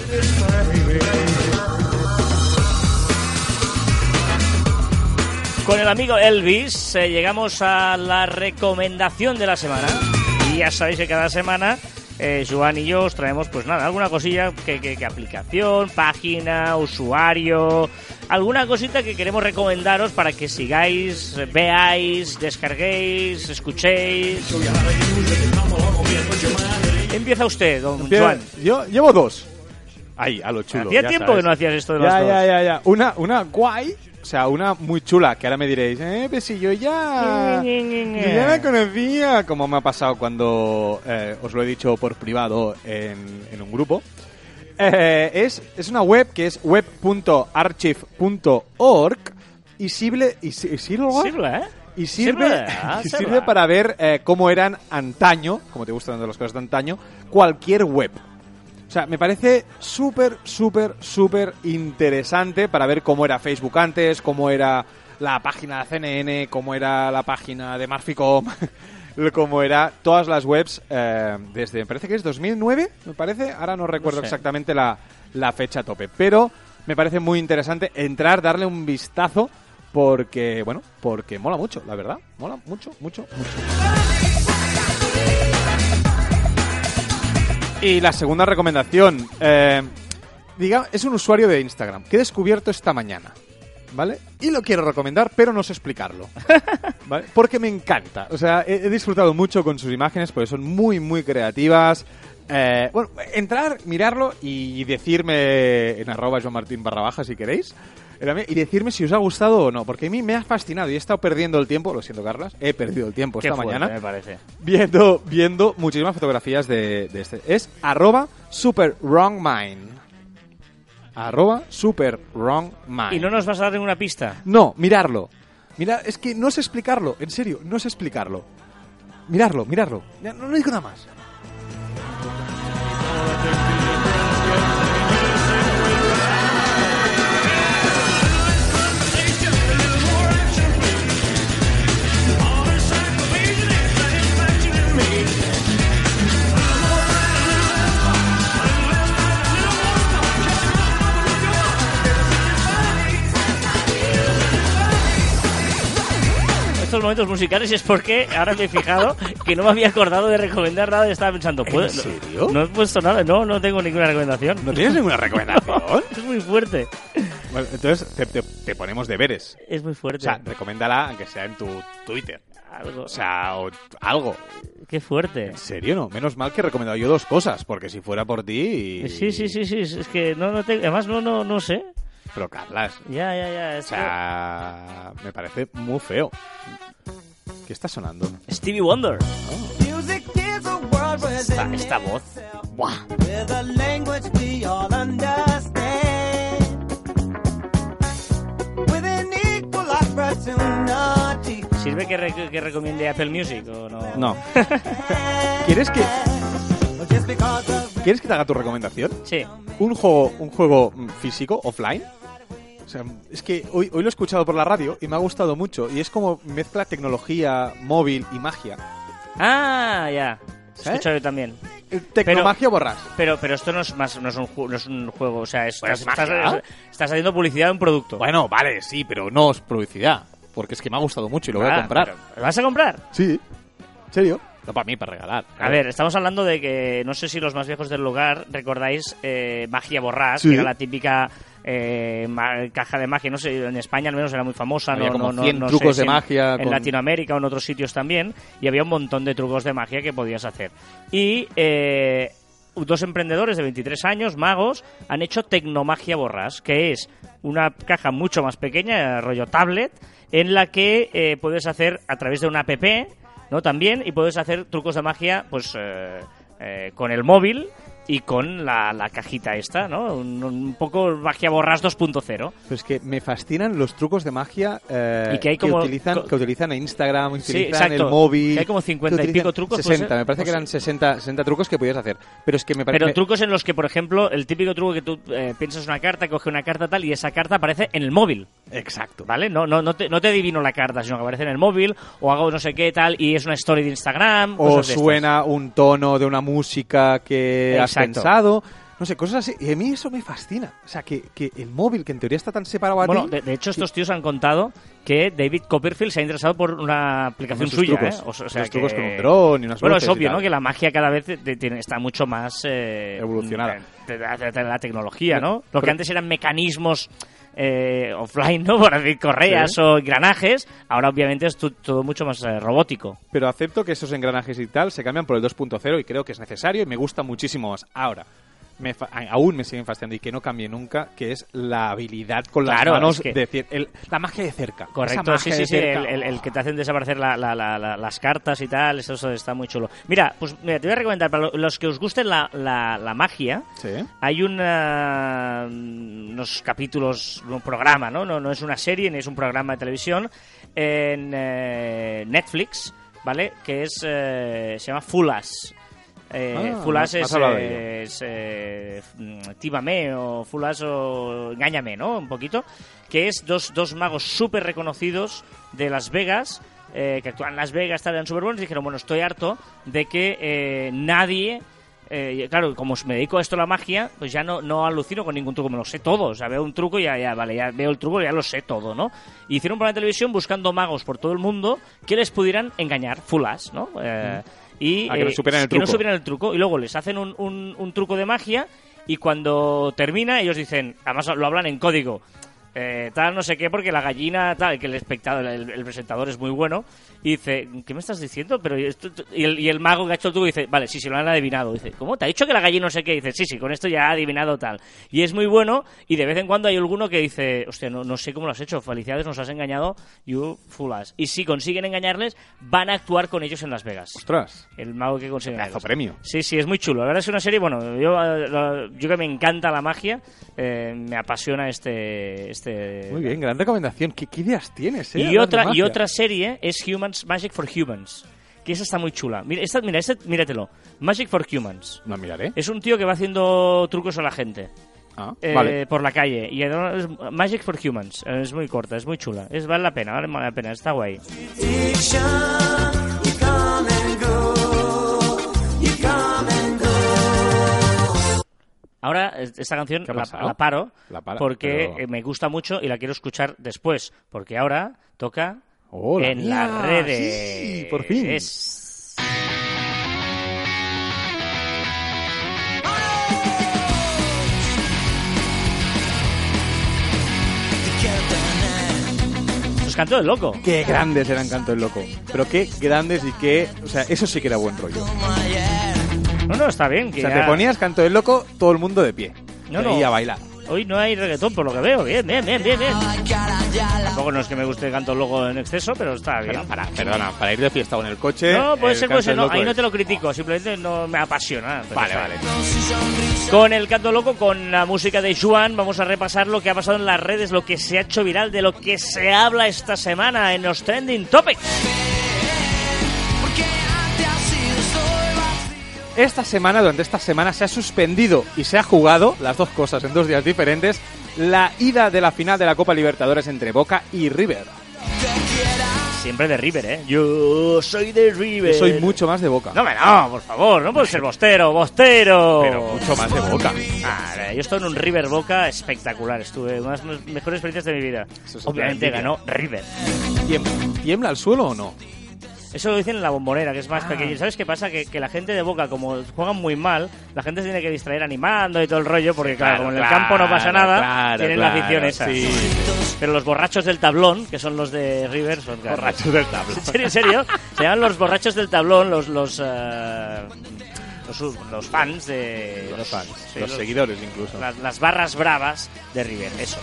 Con el amigo Elvis eh, llegamos a la recomendación de la semana. Y ya sabéis que cada semana eh, Joan y yo os traemos, pues nada, alguna cosilla, que, que- que aplicación, página, usuario, alguna cosita que queremos recomendaros para que sigáis, veáis, descarguéis, escuchéis. Empieza usted, don Joan. Yo llevo dos. Ahí, a lo chulo. Hacía ya tiempo sabes. que no hacías esto de los Ya, dos. ya, ya, ya. Una, una guay, sea, una muy chula, que ahora me diréis, eh, pues si yo ya... Yo ya la conocía, como me ha pasado cuando eh, os lo he dicho por privado en, en un grupo. Eh, es, es una web que es web.archive.org y sirve, y, si- y sirve, Sirve, ¿eh? y sirve, Sirve, ah, y sirve. sirve para ver eh, cómo eran antaño, como te gustan las cosas de antaño, cualquier web. O sea, me parece súper, súper, súper interesante para ver cómo era Facebook antes, cómo era la página de CNN, cómo era la página de Marficom, cómo era todas las webs eh, desde, me parece que es 2009, me parece, ahora no recuerdo sé. exactamente la, la fecha a tope, pero me parece muy interesante entrar, darle un vistazo, porque, bueno, porque mola mucho, la verdad, mola mucho, mucho, mucho. Y la segunda recomendación, eh, diga, es un usuario de Instagram que he descubierto esta mañana, ¿vale? Y lo quiero recomendar, pero no sé explicarlo, ¿vale? Porque me encanta. O sea, he, he disfrutado mucho con sus imágenes porque son muy, muy creativas. Eh, bueno, entrar, mirarlo y decirme en arroba Joan Martín barra baja si queréis. Y decirme si os ha gustado o no, porque a mí me ha fascinado y he estado perdiendo el tiempo, lo siento Carlas, he perdido el tiempo Qué esta fuerte, mañana me parece. viendo, viendo muchísimas fotografías de, de este. Es arroba super wrong mind. Arroba super wrong mind. ¿Y no nos vas a dar ninguna pista? No, mirarlo. Mira, es que no sé explicarlo, en serio, no sé explicarlo. Mirarlo, mirarlo. No, no digo nada más. Estos momentos musicales es porque ahora me he fijado que no me había acordado de recomendar nada y estaba pensando, ¿puedo? serio? No he puesto nada, no, no tengo ninguna recomendación. ¿No tienes ninguna recomendación? Es muy fuerte. Bueno, entonces te, te- te ponemos deberes. Es muy O fuerte. sea, recomiéndala aunque sea en tu Twitter. Algo. O sea, o algo. Qué fuerte. ¿En serio no? Menos mal que he recomendado yo dos cosas, porque si fuera por ti... Sí, sí, sí, sí. Es que no, no te- además no, no, no sé. Pero Carlas, Ya, ya, ya. o sea, me parece muy feo. ¿Qué está sonando? que- Stevie Wonder. Music is a word Esta, esta voz. Buah. with a language we all understand. With an equal opportunity. ¿Sirve que, re- que recomiende Apple Music o no? No. ¿Quieres que, ¿Quieres que te haga tu recomendación? Sí. ¿Un juego, un juego físico, offline? O sea, es que hoy, hoy lo he escuchado por la radio y me ha gustado mucho. Y es como mezcla tecnología móvil y magia. Ah, ya. He escuchado yo también. Eh, Tecnomagia borras. Pero, pero esto no es más, no es un, ju- no es un juego, o sea, es- Pues estás, estás, estás haciendo publicidad de un producto. Bueno, vale, sí, pero no es publicidad. Porque es que me ha gustado mucho y lo voy Ah, a comprar. pero, ¿lo vas a comprar? Sí. ¿En serio? No para mí, para regalar. A ver, estamos hablando de que no sé si los más viejos del lugar recordáis eh, Magia Borrás, Sí. que era la típica eh, caja de magia. No sé, en España al menos era muy famosa. Había no, como no, no- 100 no sé trucos si de magia En con- Latinoamérica o en otros sitios también. Y había un montón de trucos de magia que podías hacer. Y eh, dos emprendedores de 23 años, magos, han hecho Tecnomagia Borrás, que es una caja mucho más pequeña, rollo tablet, en la que eh, puedes hacer a través de una app, ¿no? También, y puedes hacer trucos de magia, pues, eh, eh, con el móvil y con la, la cajita esta, ¿no? Un, un poco magia borrás 2.0. Pero es que me fascinan los trucos de magia eh, Y que hay como- utilizan, co- que utilizan Instagram, Sí, utilizan exacto. el móvil. Que hay como 50 y que utilizan pico trucos, puede 60, ser. me parece que eran 60, 60 trucos que podías hacer. Pero es que me parece... Pero trucos en los que, por ejemplo, el típico truco que tú eh, piensas una carta, coge una carta tal y esa carta aparece en el móvil. Exacto. ¿Vale? No, no, no, te, no te adivino la carta, sino que aparece en el móvil, o hago no sé qué tal, y es una story de Instagram. O suena un tono de una música que has Pensado. No sé, cosas así. Y a mí eso me fascina. O sea, que, que el móvil, que en teoría está tan separado a Bueno, ti... de, de hecho, estos tíos han contado que David Copperfield se ha interesado por una aplicación suya. trucos. ¿eh? O, sea, que- trucos con un dron y unas Bueno, es obvio. ¿no? Que la magia cada vez te- te- está mucho más... eh, Evolucionada. de- de- la tecnología, ¿no? Lo que antes eran mecanismos... eh, offline, ¿no? Por decir correas Sí. o engranajes, ahora obviamente es todo mucho más eh, robótico. Pero acepto que esos engranajes y tal se cambian por el 2.0 y creo que es necesario y me gusta muchísimo más. Ahora, me fa- aún me siguen fascinando y que no cambie nunca, que es la habilidad con las Claro, manos es que- de decir, el- la magia de cerca. Correcto, sí, sí, sí, el, el- el que te hacen desaparecer la- la- la- la- las cartas y tal, eso, eso está muy chulo. Mira, pues mira, te voy a recomendar, para lo- los que os gusten la, magia, Sí. hay una, unos capítulos, un programa, ¿no? ¿no? No es una serie ni es un programa de televisión en eh, Netflix, ¿vale? Que es, eh, se llama Fulas. Eh, Ah, Fulas es, eh, es eh, mm, Tíbame o Fulas o Engáñame, ¿no? Un poquito. Que es dos, dos magos súper reconocidos de Las Vegas, eh, que actúan en Las Vegas, tal, eran súper buenos, y dijeron, bueno, estoy harto de que eh, nadie... eh, claro, como me dedico a esto a la magia, pues ya no, no alucino con ningún truco, me lo sé todo. O sea, veo un truco y ya, ya, vale, ya veo el truco y ya lo sé todo, ¿no? Y hicieron un programa de televisión buscando magos por todo el mundo que les pudieran engañar, fulas, ¿no? Eh, y que no eh, supieran el que no truco. supieran el truco. Y luego les hacen un, un- un truco de magia y cuando termina ellos dicen, además lo hablan en código, eh, tal no sé qué, porque la gallina, tal, que el espectador, el, el presentador es muy bueno, y dice, ¿qué me estás diciendo? Pero esto- y, el, y el mago que ha hecho el truco dice, vale, sí, sí, lo han adivinado. Dice, ¿cómo? ¿Te ha dicho que la gallina no sé qué? Dice, sí, sí, con esto ya ha adivinado tal. Y es muy bueno, y de vez en cuando hay alguno que dice, hostia, no, no sé cómo lo has hecho, felicidades, nos has engañado, you fool us. Y si consiguen engañarles, van a actuar con ellos en Las Vegas. Ostras, El mago que consigue pedazo premio. Sí, sí, es muy chulo. La verdad es que una serie, bueno, yo, eh, yo que me encanta la magia, eh, me apasiona este... este Muy bien, gran recomendación. ¿Qué, qué ideas tienes, eh? y otra, y otra serie es Humans Magic for Humans, que esa está muy chula. Mira, esta, mira, este, míratelo. Magic for Humans. No, miraré. Es un tío que va haciendo trucos a la gente Ah, eh, vale. por la calle. Y es Magic for Humans. Es muy corta, es muy chula. Es, vale la pena, vale la pena. Está guay. Ahora, es- esta canción ¿Qué ha la, paro La para, porque pero- eh, me gusta mucho y la quiero escuchar después. Porque ahora toca Hola, en mía, las redes. sí, por fin. Es- Los canto del loco. Qué grandes eran Canto el Loco. Pero qué grandes y qué... O sea, eso sí que era buen rollo. No, no, está bien. O Que sea, ya- te ponías Canto del Loco, todo el mundo de pie. No, Y no. a bailar. Hoy no hay reggaetón, por lo que veo. Bien, bien, bien, bien, bien. Tampoco no es que me guste el canto loco en exceso, pero está bien. Pero para, perdona, para ir de fiesta o en el coche... No, puede ser, puede ser. No, ahí no te lo critico, simplemente no me apasiona. Vale, vale. Con el canto loco, con la música de Juan, vamos a repasar lo que ha pasado en las redes, lo que se ha hecho viral, de lo que se habla esta semana en los trending topics. Esta semana, durante esta semana, se ha suspendido y se ha jugado, las dos cosas en dos días diferentes, la ida de la final de la Copa Libertadores entre Boca y River. Siempre de River, ¿eh? Yo soy de River. Yo soy mucho más de Boca. No, me no, por favor, no puedo ser bostero, bostero. Pero mucho más de Boca. Ah, yo estoy en un River Boca espectacular. Estuve unas de las mejores experiencias de mi vida. Es Obviamente ganó River. ¿Tiembla, ¿Tiembla el suelo o no? Eso lo dicen en la bombonera, que es más Ah. pequeño. ¿Sabes qué pasa? Que, que la gente de Boca, como juegan muy mal, la gente se tiene que distraer animando y todo el rollo, porque claro, como en el campo no pasa nada, claro, tienen la claro, afición esa. sí. Pero los borrachos del tablón, que son los de River, son claro, Borrachos del tablón. ¿En serio? ¿En serio? Se llaman los borrachos del tablón, los los eh, los, los fans de Los fans, sí, los seguidores incluso. las, las barras bravas de River, eso.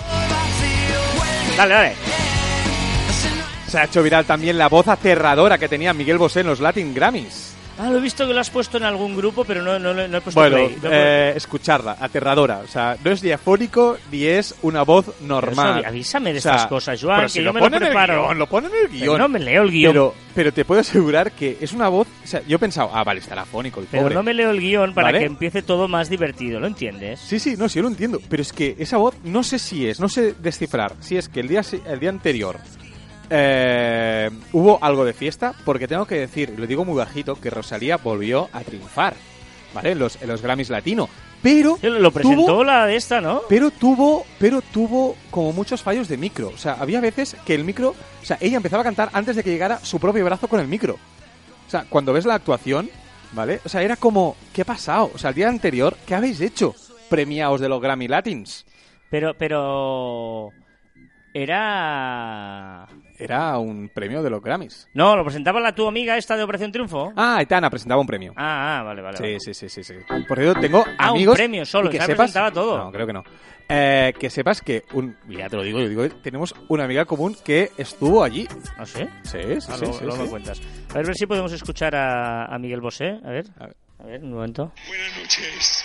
Dale, dale. Se ha hecho viral también la voz aterradora que tenía Miguel Bosé en los Latin Grammys. Ah, lo he visto que lo has puesto en algún grupo, pero no, no, no he puesto Bueno, play. No eh, escucharla, aterradora. O sea, no es diafónico ni es una voz normal. eso, avísame de O sea, estas cosas, Joan, pero que si yo lo me lo pone en el preparo. guion, lo pone en el Pero guion. no me leo el guion. Pero, pero te puedo asegurar que es una voz. O sea, yo he pensado, ah, vale, estará afónico el Pero pobre. no me leo el guion para ¿Vale? que empiece todo más divertido, ¿lo entiendes? Sí, sí, no, sí, yo lo entiendo. Pero es que esa voz, no sé si es, no sé descifrar si es que el día, el día anterior eh, hubo algo de fiesta, porque tengo que decir, lo digo muy bajito, que Rosalía volvió a triunfar, ¿vale? En los, en los Grammys Latino. Pero. Lo, lo presentó tuvo- la de esta, ¿no? pero tuvo, pero tuvo como muchos fallos de micro. O sea, había veces que el micro, o sea, ella empezaba a cantar antes de que llegara su propio brazo con el micro. O sea, cuando ves la actuación, ¿vale? O sea, era como, ¿qué ha pasado? O sea, el día anterior, ¿qué habéis hecho? Premiados de los Grammy Latins. Pero, pero... Era... Era un premio de los Grammys. No, lo presentaba la tu amiga esta de Operación Triunfo. Ah, Aitana presentaba un premio. Ah, ah, vale, vale. Sí, vale. sí, sí, sí, sí. Por cierto, tengo Ah, un amigos... premio solo, y que ya sepas... presentaba todo. No, creo que no. Eh, que sepas que, un... ya te lo digo, yo digo, tenemos una amiga común que estuvo allí. ¿Ah, sí? Sí, sí, Ah, sí, luego, sí, luego sí. me cuentas. A ver, a ver si podemos escuchar a, a Miguel Bosé. A ver. A ver. A ver, un momento. Buenas noches.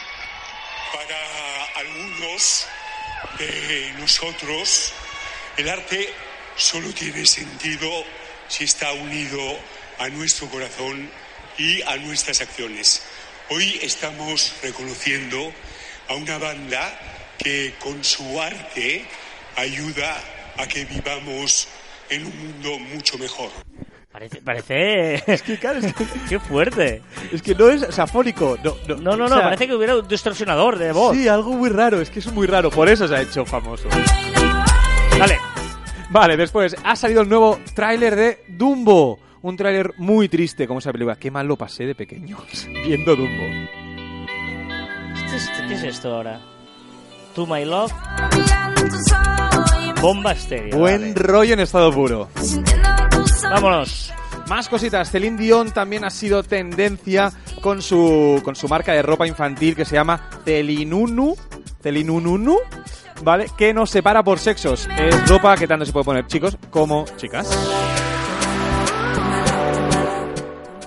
Para algunos de nosotros, el arte solo tiene sentido si está unido a nuestro corazón y a nuestras acciones. Hoy estamos reconociendo a una banda que con su arte ayuda a que vivamos en un mundo mucho mejor. Parece... parece... ¡Qué fuerte! Es que no es safónico. No, no, No, no, o no, sea, parece que hubiera un distorsionador de voz. Sí, algo muy raro. Es que es muy raro. Por eso se ha hecho famoso. Vale. Vale, después ha salido el nuevo tráiler de Dumbo. un tráiler muy triste como esa película. Qué mal lo pasé de pequeño viendo Dumbo. ¿Qué es, qué es esto ahora? To My Love. Bomba estéreo. Buen vale. rollo en estado puro. Vámonos. Más cositas. Celine Dion también ha sido tendencia con su, con su marca de ropa infantil que se llama Celinunu. Celinununu. ¿Vale? Que nos separa por sexos. Es ropa que tanto se puede poner chicos como chicas.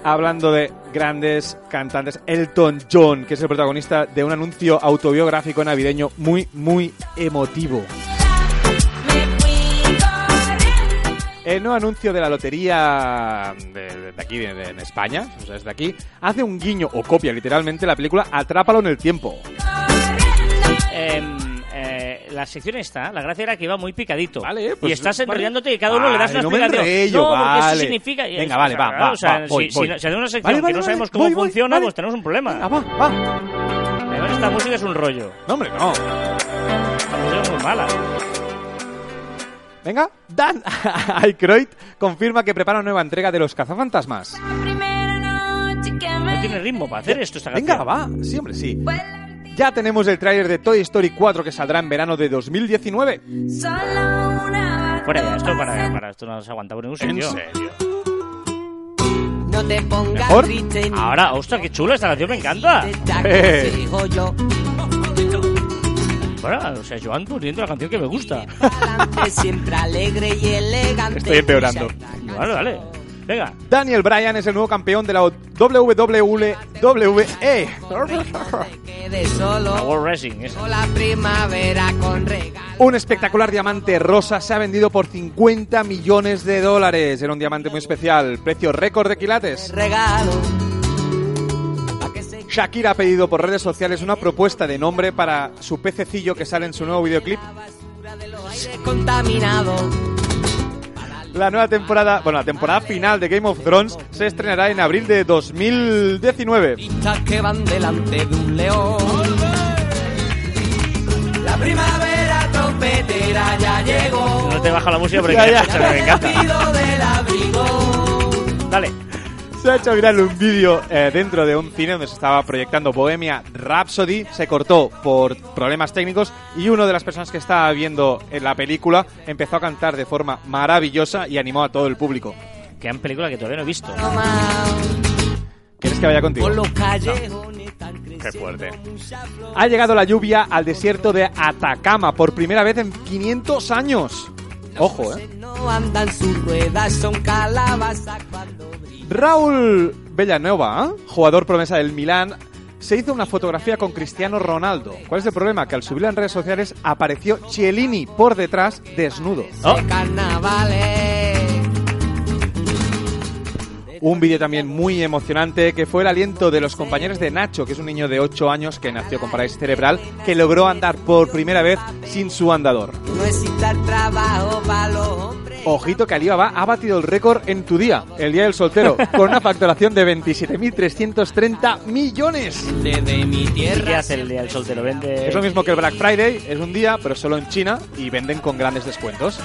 Hablando de grandes cantantes, Elton John, que es el protagonista de un anuncio autobiográfico navideño muy, muy emotivo. El nuevo anuncio de la lotería de, aquí, de, en España, o sea, es de aquí, hace un guiño o copia literalmente la película Atrápalo en el tiempo. Em, eh, la sección esta, la gracia era que iba muy picadito. Vale, pues, y estás vale. enrollándote y cada uno le das una no me explicación. enrollo, no, porque eso significa... Venga, vale, va, va, o sea, va, voy, si, voy. si, si hacemos una sección Vale, que no vale, sabemos cómo voy, funciona, vale. pues tenemos un problema. Venga, va, va. Además, esta música es un rollo. No, hombre, no. La música es muy mala. Venga, Dan Aykroyd confirma que prepara una nueva entrega de Los Cazafantasmas. No tiene ritmo para hacer esto esta Venga, canción. va, sí, hombre, sí. Ya tenemos el tráiler de Toy Story 4 que saldrá en verano de 2019. Fuera ya, esto para, para esto no se aguanta por ningún ¿En sitio. serio? No te pongas ¿Mejor? triste Ahora, ostras, qué chula esta canción, me encanta. Eh. Bueno, o sea, Joan poniendo la canción que me gusta. Pa'lante, siempre alegre y elegante. Estoy empeorando. Vale, vale. Venga. Daniel Bryan es el nuevo campeón de la WWE. La World regalo. Un espectacular diamante rosa se ha vendido por 50 millones de dólares. Era un diamante muy especial, precio récord de quilates. Regalo. Shakira ha pedido por redes sociales una propuesta de nombre para su pececillo que sale en su nuevo videoclip. La nueva temporada, bueno, la temporada final de Game of Thrones se estrenará en abril de 2019. Vistas que van delante de un león. La primavera trompetera ya llegó. No te baja la música, pero Ya, ya. me encanta. Dale. Se ha hecho viral un vídeo eh, dentro de un cine donde se estaba proyectando Bohemia Rhapsody. Se cortó por problemas técnicos y una de las personas que estaba viendo en la película empezó a cantar de forma maravillosa y animó a todo el público. Que en película que todavía no he visto. ¿Quieres que vaya contigo? Por los callejones tan Qué fuerte. Ha llegado la lluvia al desierto de Atacama por primera vez en 500 años. Ojo, ¿eh? Raúl Villanueva, ¿eh? jugador promesa del Milán, se hizo una fotografía con Cristiano Ronaldo. ¿Cuál es el problema? Que al subirla en redes sociales apareció Chiellini por detrás desnudo. Oh. Un vídeo también muy emocionante que fue el aliento de los compañeros de Nacho, que es un niño de 8 años que nació con parálisis cerebral, que logró andar por primera vez sin su andador. No existe el trabajo para los hombres. Ojito que Alibaba ha batido el récord en tu día, el día del soltero, con una facturación de 27.330 millones. Desde mi ¿Y qué tierra. hace el día del soltero? Vende... Es lo mismo que el Black Friday, es un día, pero solo en China y venden con grandes descuentos.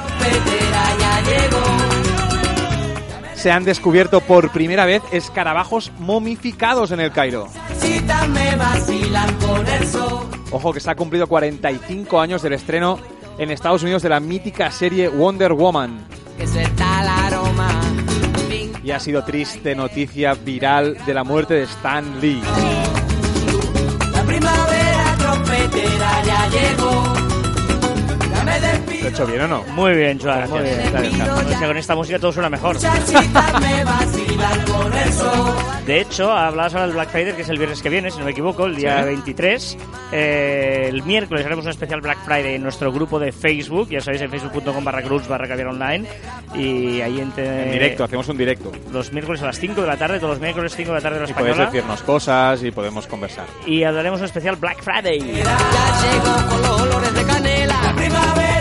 Se han descubierto por primera vez escarabajos momificados en el Cairo. Ojo que se ha cumplido 45 años del estreno en Estados Unidos de la mítica serie Wonder Woman. Y ha sido triste noticia viral de la muerte de Stan Lee. La primavera trompetera ya llegó. ¿Lo he hecho bien o no? Muy bien, Joan. Muy bien. Gracias. O sea, con esta música todo suena mejor. De hecho, hablabas ahora del Black Friday, que es el viernes que viene, si no me equivoco, el día Sí. 23. Eh, el miércoles haremos un especial Black Friday en nuestro grupo de Facebook. Ya sabéis, en facebook.com barra groups barra caviar online. Y ahí en, En directo, hacemos un directo. los miércoles a las 5 de la tarde, todos los miércoles 5 de la tarde de la Y podéis española. decirnos cosas y podemos conversar. Y hablaremos un especial Black Friday. Ya llegó con los olores de canela. La primavera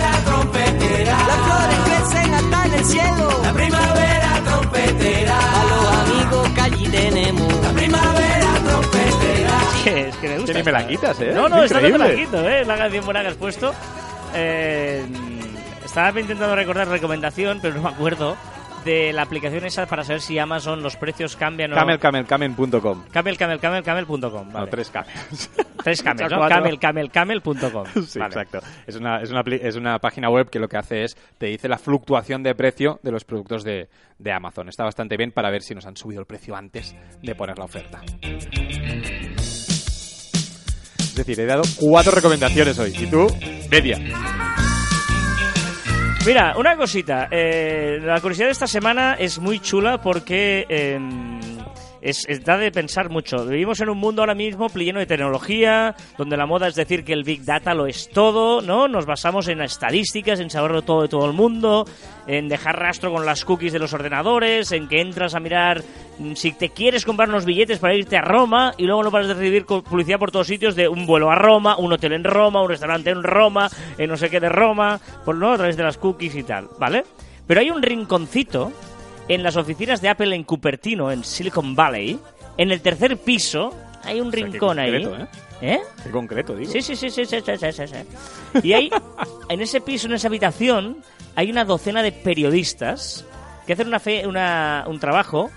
trompetera. Las flores crecen hasta en el cielo. La primavera trompetera. A los amigos que allí tenemos. La primavera trompetera. Que es que me gusta. Que ni me la quitas, ¿eh? No, no, Es esta no me la quito, ¿eh? La canción buena que has puesto. Eh, estaba intentando recordar recomendación, pero no me acuerdo de la aplicación esa para saber si Amazon los precios cambian o Camel, camel, camel.com. Camel, camel, camel, camel.com. No, Vale. tres camels. Tres camel, O sea, ¿no? Camel, camel, camel.com. Sí, Vale. exacto. Es una, es, una, es una página web que lo que hace es, te dice la fluctuación de precio de los productos de, de Amazon. Está bastante bien para ver si nos han subido el precio antes de poner la oferta. Es decir, he dado cuatro recomendaciones hoy. Y tú, media. Mira, una cosita. eh, la curiosidad de esta semana es muy chula porque eh, es, da de pensar mucho. Vivimos en un mundo ahora mismo lleno de tecnología, donde la moda es decir que el Big Data lo es todo, ¿no? Nos basamos en estadísticas, en saberlo todo de todo el mundo, en dejar rastro con las cookies de los ordenadores, en que entras a mirar mm, si te quieres comprar unos billetes para irte a Roma y luego no paras de recibir publicidad por todos sitios de un vuelo a Roma, un hotel en Roma, un restaurante en Roma, en no sé qué de Roma, por no a través de las cookies y tal, ¿vale? Pero hay un rinconcito en las oficinas de Apple en Cupertino, en Silicon Valley, en el tercer piso, hay un o sea, rincón qué concreto, ahí. ¿eh? ¿Eh? Qué concreto, digo. Sí, sí, sí, sí, sí, sí, sí, sí. Y ahí, en ese piso, en esa habitación, hay una docena de periodistas que hacen una, fe, una un trabajo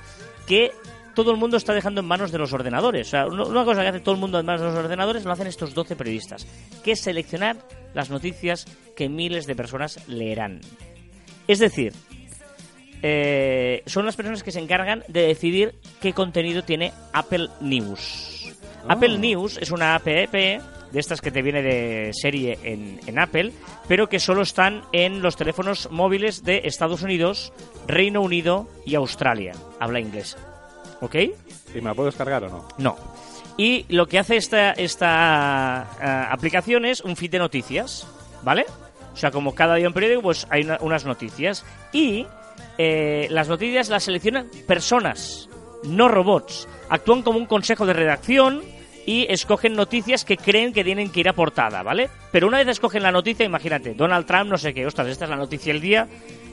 que todo el mundo está dejando en manos de los ordenadores. O sea, una cosa que hace todo el mundo en manos de los ordenadores lo hacen estos 12 periodistas, que es seleccionar las noticias que miles de personas leerán. Es decir, eh, son las personas que se encargan de decidir qué contenido tiene Apple News. Apple News es una app de estas que te viene de serie en, en Apple, pero que solo están en los teléfonos móviles de Estados Unidos, Reino Unido y Australia. Habla inglés. ¿Ok? ¿Y me la puedo descargar o no? No. Y lo que hace esta, esta ah, aplicación es un feed de noticias, ¿vale? O sea, como cada día en periódico, pues hay una- unas noticias. Y eh, las noticias las seleccionan personas, no robots. Actúan como un consejo de redacción y escogen noticias que creen que tienen que ir a portada, ¿vale? Pero una vez escogen la noticia, imagínate, Donald Trump, no sé qué, ostras, esta es la noticia del día,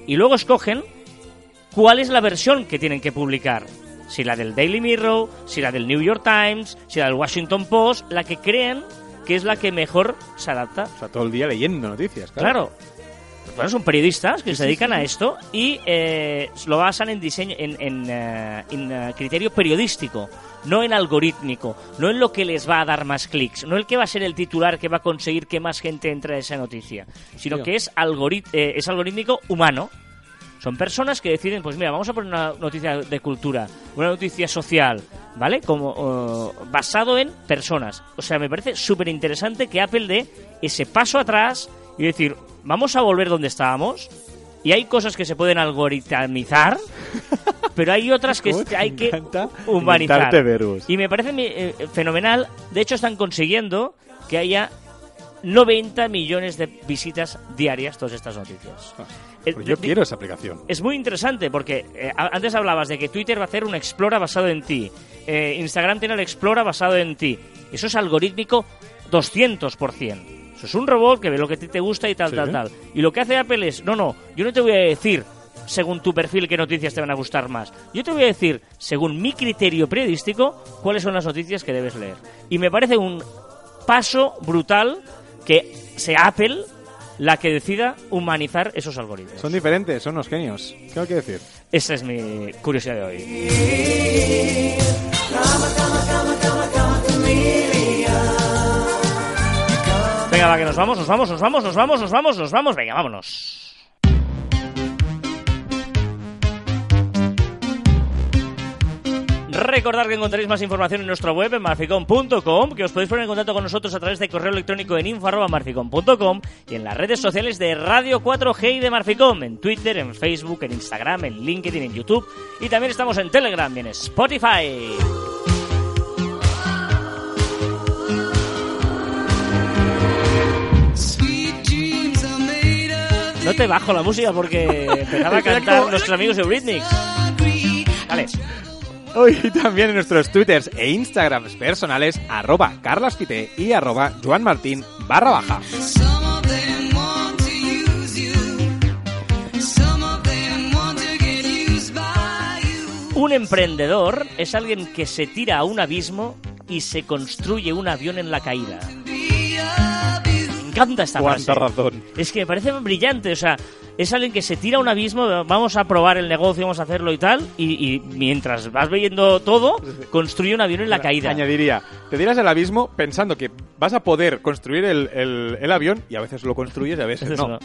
y luego escogen cuál es la versión que tienen que publicar. Si la del Daily Mirror, si la del New York Times, si la del Washington Post, la que creen que es la que mejor se adapta. O sea, todo el día leyendo noticias, claro. Claro. Bueno, son periodistas que se dedican a esto y eh, lo basan en diseño, en, en, eh, en, eh, criterio periodístico, no en algorítmico, no en lo que les va a dar más clics, no el que va a ser el titular que va a conseguir que más gente entre a esa noticia, sino Tío. que es, eh, es algorítmico humano. Son personas que deciden, pues mira, vamos a poner una noticia de cultura, una noticia social, ¿vale? Como basado en personas. O sea, me parece súper interesante que Apple dé ese paso atrás y decir, vamos a volver donde estábamos. Y hay cosas que se pueden algoritmizar, pero hay otras que ¿Cómo es- te hay que humanizar. Y me parece eh, fenomenal. De hecho, están consiguiendo que haya 90 millones de visitas diarias todas estas noticias. Eh, Pues yo quiero esa aplicación. es muy interesante porque eh, antes hablabas de que Twitter va a hacer un Explora basado en ti. Eh, Instagram tiene el Explora basado en ti. Eso es algorítmico 200%. Eso es un robot que ve lo que a ti te gusta y tal, Sí. tal, tal. Y lo que hace Apple es, no, no, yo no te voy a decir según tu perfil qué noticias te van a gustar más. Yo te voy a decir, según mi criterio periodístico, cuáles son las noticias que debes leer. Y me parece un paso brutal que sea Apple la que decida humanizar esos algoritmos. Son diferentes, son unos genios. ¿Qué hay que decir? Esa es mi curiosidad de hoy. Venga, va, que nos vamos, nos vamos, nos vamos, nos vamos, nos vamos, nos vamos. Venga, vámonos. Recordad que encontraréis más información en nuestra web en marficom.com, que os podéis poner en contacto con nosotros a través de correo electrónico en info.marficom.com y en las redes sociales de Radio 4G y de Marficom, en Twitter, en Facebook, en Instagram, en LinkedIn, en YouTube y también estamos en Telegram y en Spotify. No te bajo la música porque empezaba a cantar nuestros amigos de Eurythmics. Dale. Hoy también en nuestros twitters e instagrams personales, arroba carlaspite y arroba joanmartin barra baja. Un emprendedor es alguien que se tira a un abismo y se construye un avión en la caída. Me encanta esta Cuánta frase. razón. Es que me parece brillante, o sea, es alguien que se tira a un abismo, vamos a probar el negocio, vamos a hacerlo y tal, y, y mientras vas viendo todo, construye un avión en la caída. Añadiría, te tiras al abismo pensando que vas a poder construir el, el- el avión y a veces lo construyes y a veces no.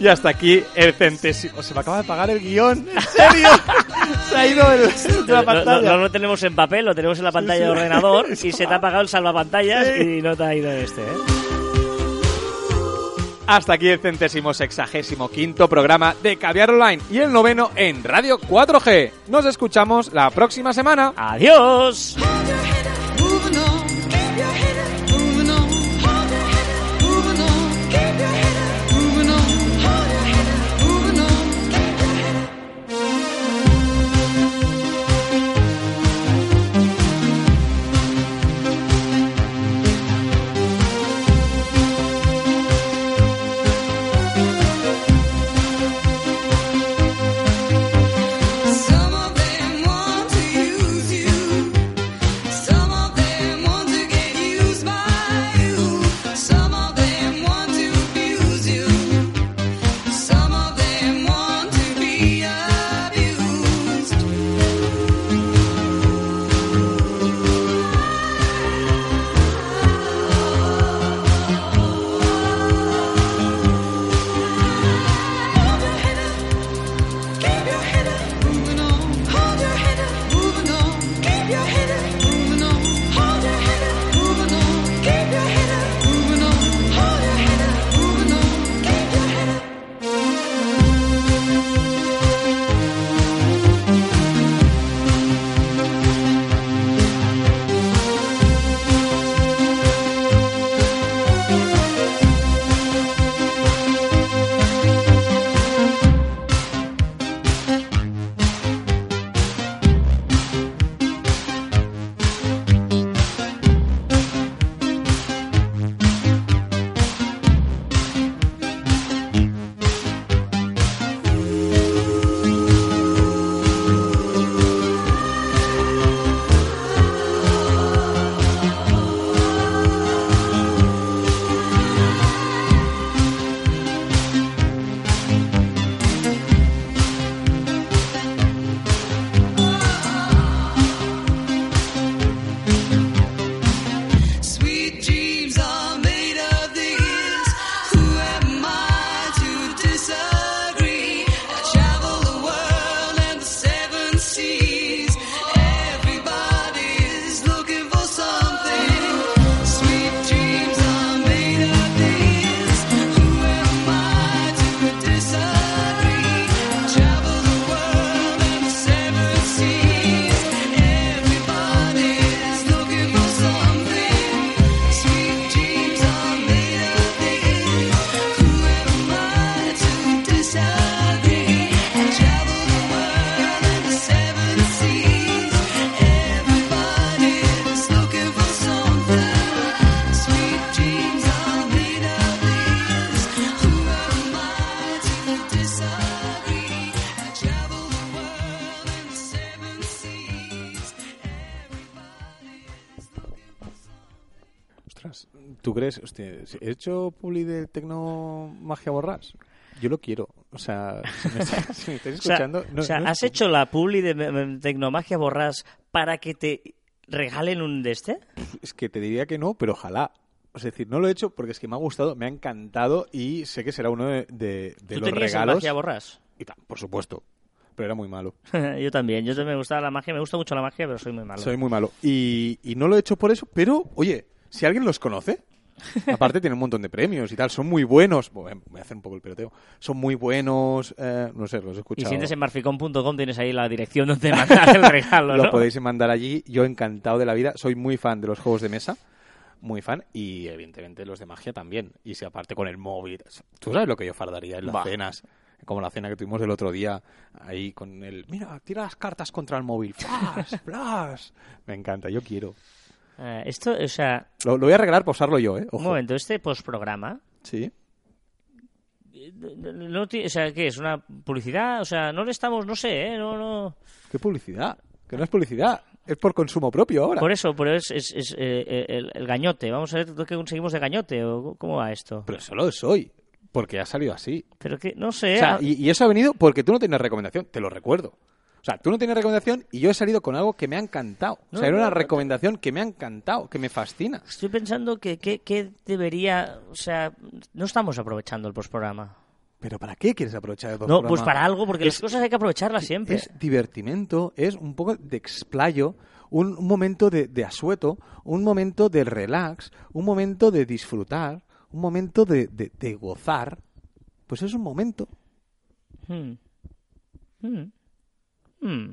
Y hasta aquí el centésimo. Se me acaba de pagar el guion. ¿En serio? Se ha ido el, de la No, no- pantalla. no lo tenemos en papel, lo tenemos en la pantalla de ordenador y se te ha apagado el salvapantallas y no te ha ido este, ¿eh? Hasta aquí el centésimo sexagésimo quinto programa de Caviar Online y el noveno en Radio 4G. Nos escuchamos la próxima semana. ¡Adiós! ¿Tú crees? Hostia, ¿he hecho publi del Tecno Magia Borras? Yo lo quiero. O sea, si me, está- si me estáis O sea, escuchando... no- o sea, no ¿has hecho la publi de Tecnomagia Borrás para que te regalen un de este? Es que te diría que no, pero ojalá. Es decir, no lo he hecho porque es que me ha gustado, me ha encantado y sé que será uno de, de- de ¿Tú los regalos. Magia Borrás? Y tal, por supuesto. Pero era muy malo. yo también, yo también me gusta la magia, me gusta mucho la magia, pero soy muy malo. Soy muy malo. Y, y no lo he hecho por eso, pero, oye, si alguien los conoce, aparte tienen un montón de premios y tal, son muy buenos. Bueno, voy a hacer un poco el peloteo. Son muy buenos, eh, no sé, los he Y escuchado. si entras en marficom.com tienes ahí la dirección donde mandar el regalo, lo podéis mandar allí. Yo encantado de la vida. Soy muy fan de los juegos de mesa. Muy fan. Y evidentemente los de magia también. Y si aparte con el móvil. Tú sabes lo que yo fardaría en las Bah. cenas. Como la cena que tuvimos el otro día. Ahí con el. Mira, tira las cartas contra el móvil. ¡Flash! ¡Flash! Me encanta, yo quiero. Eh, esto, o sea, Lo, lo voy a regalar para usarlo yo, ¿eh? un momento, este postprograma, Sí. no ti- o sea, ¿qué es? ¿Una publicidad? O sea, no le estamos, no sé, ¿eh? No, no... ¿Qué publicidad? Que no es publicidad. Es por consumo propio ahora. Por eso, pero es, es, es, eh, el, el gañote. Vamos a ver qué conseguimos de gañote o cómo va esto. Pero eso lo soy. Porque ha salido así. Pero que, no sé... O sea, ah, y, y eso ha venido porque tú no tienes recomendación, te lo recuerdo. O sea, tú no tienes recomendación y yo he salido con algo que me ha encantado. O No, sea, era una no, recomendación que me ha encantado, que me fascina. Estoy pensando que, que, que debería... O sea, no estamos aprovechando el postprograma. ¿Pero para qué quieres aprovechar el No, programa? pues para algo, porque Es- las cosas hay que aprovecharlas siempre. Es divertimento, es un poco de explayo, un, un momento de, de asueto, un momento de relax, un momento de disfrutar, un momento de, de- de gozar. Pues es un momento. Hmm. Hmm. Hmm.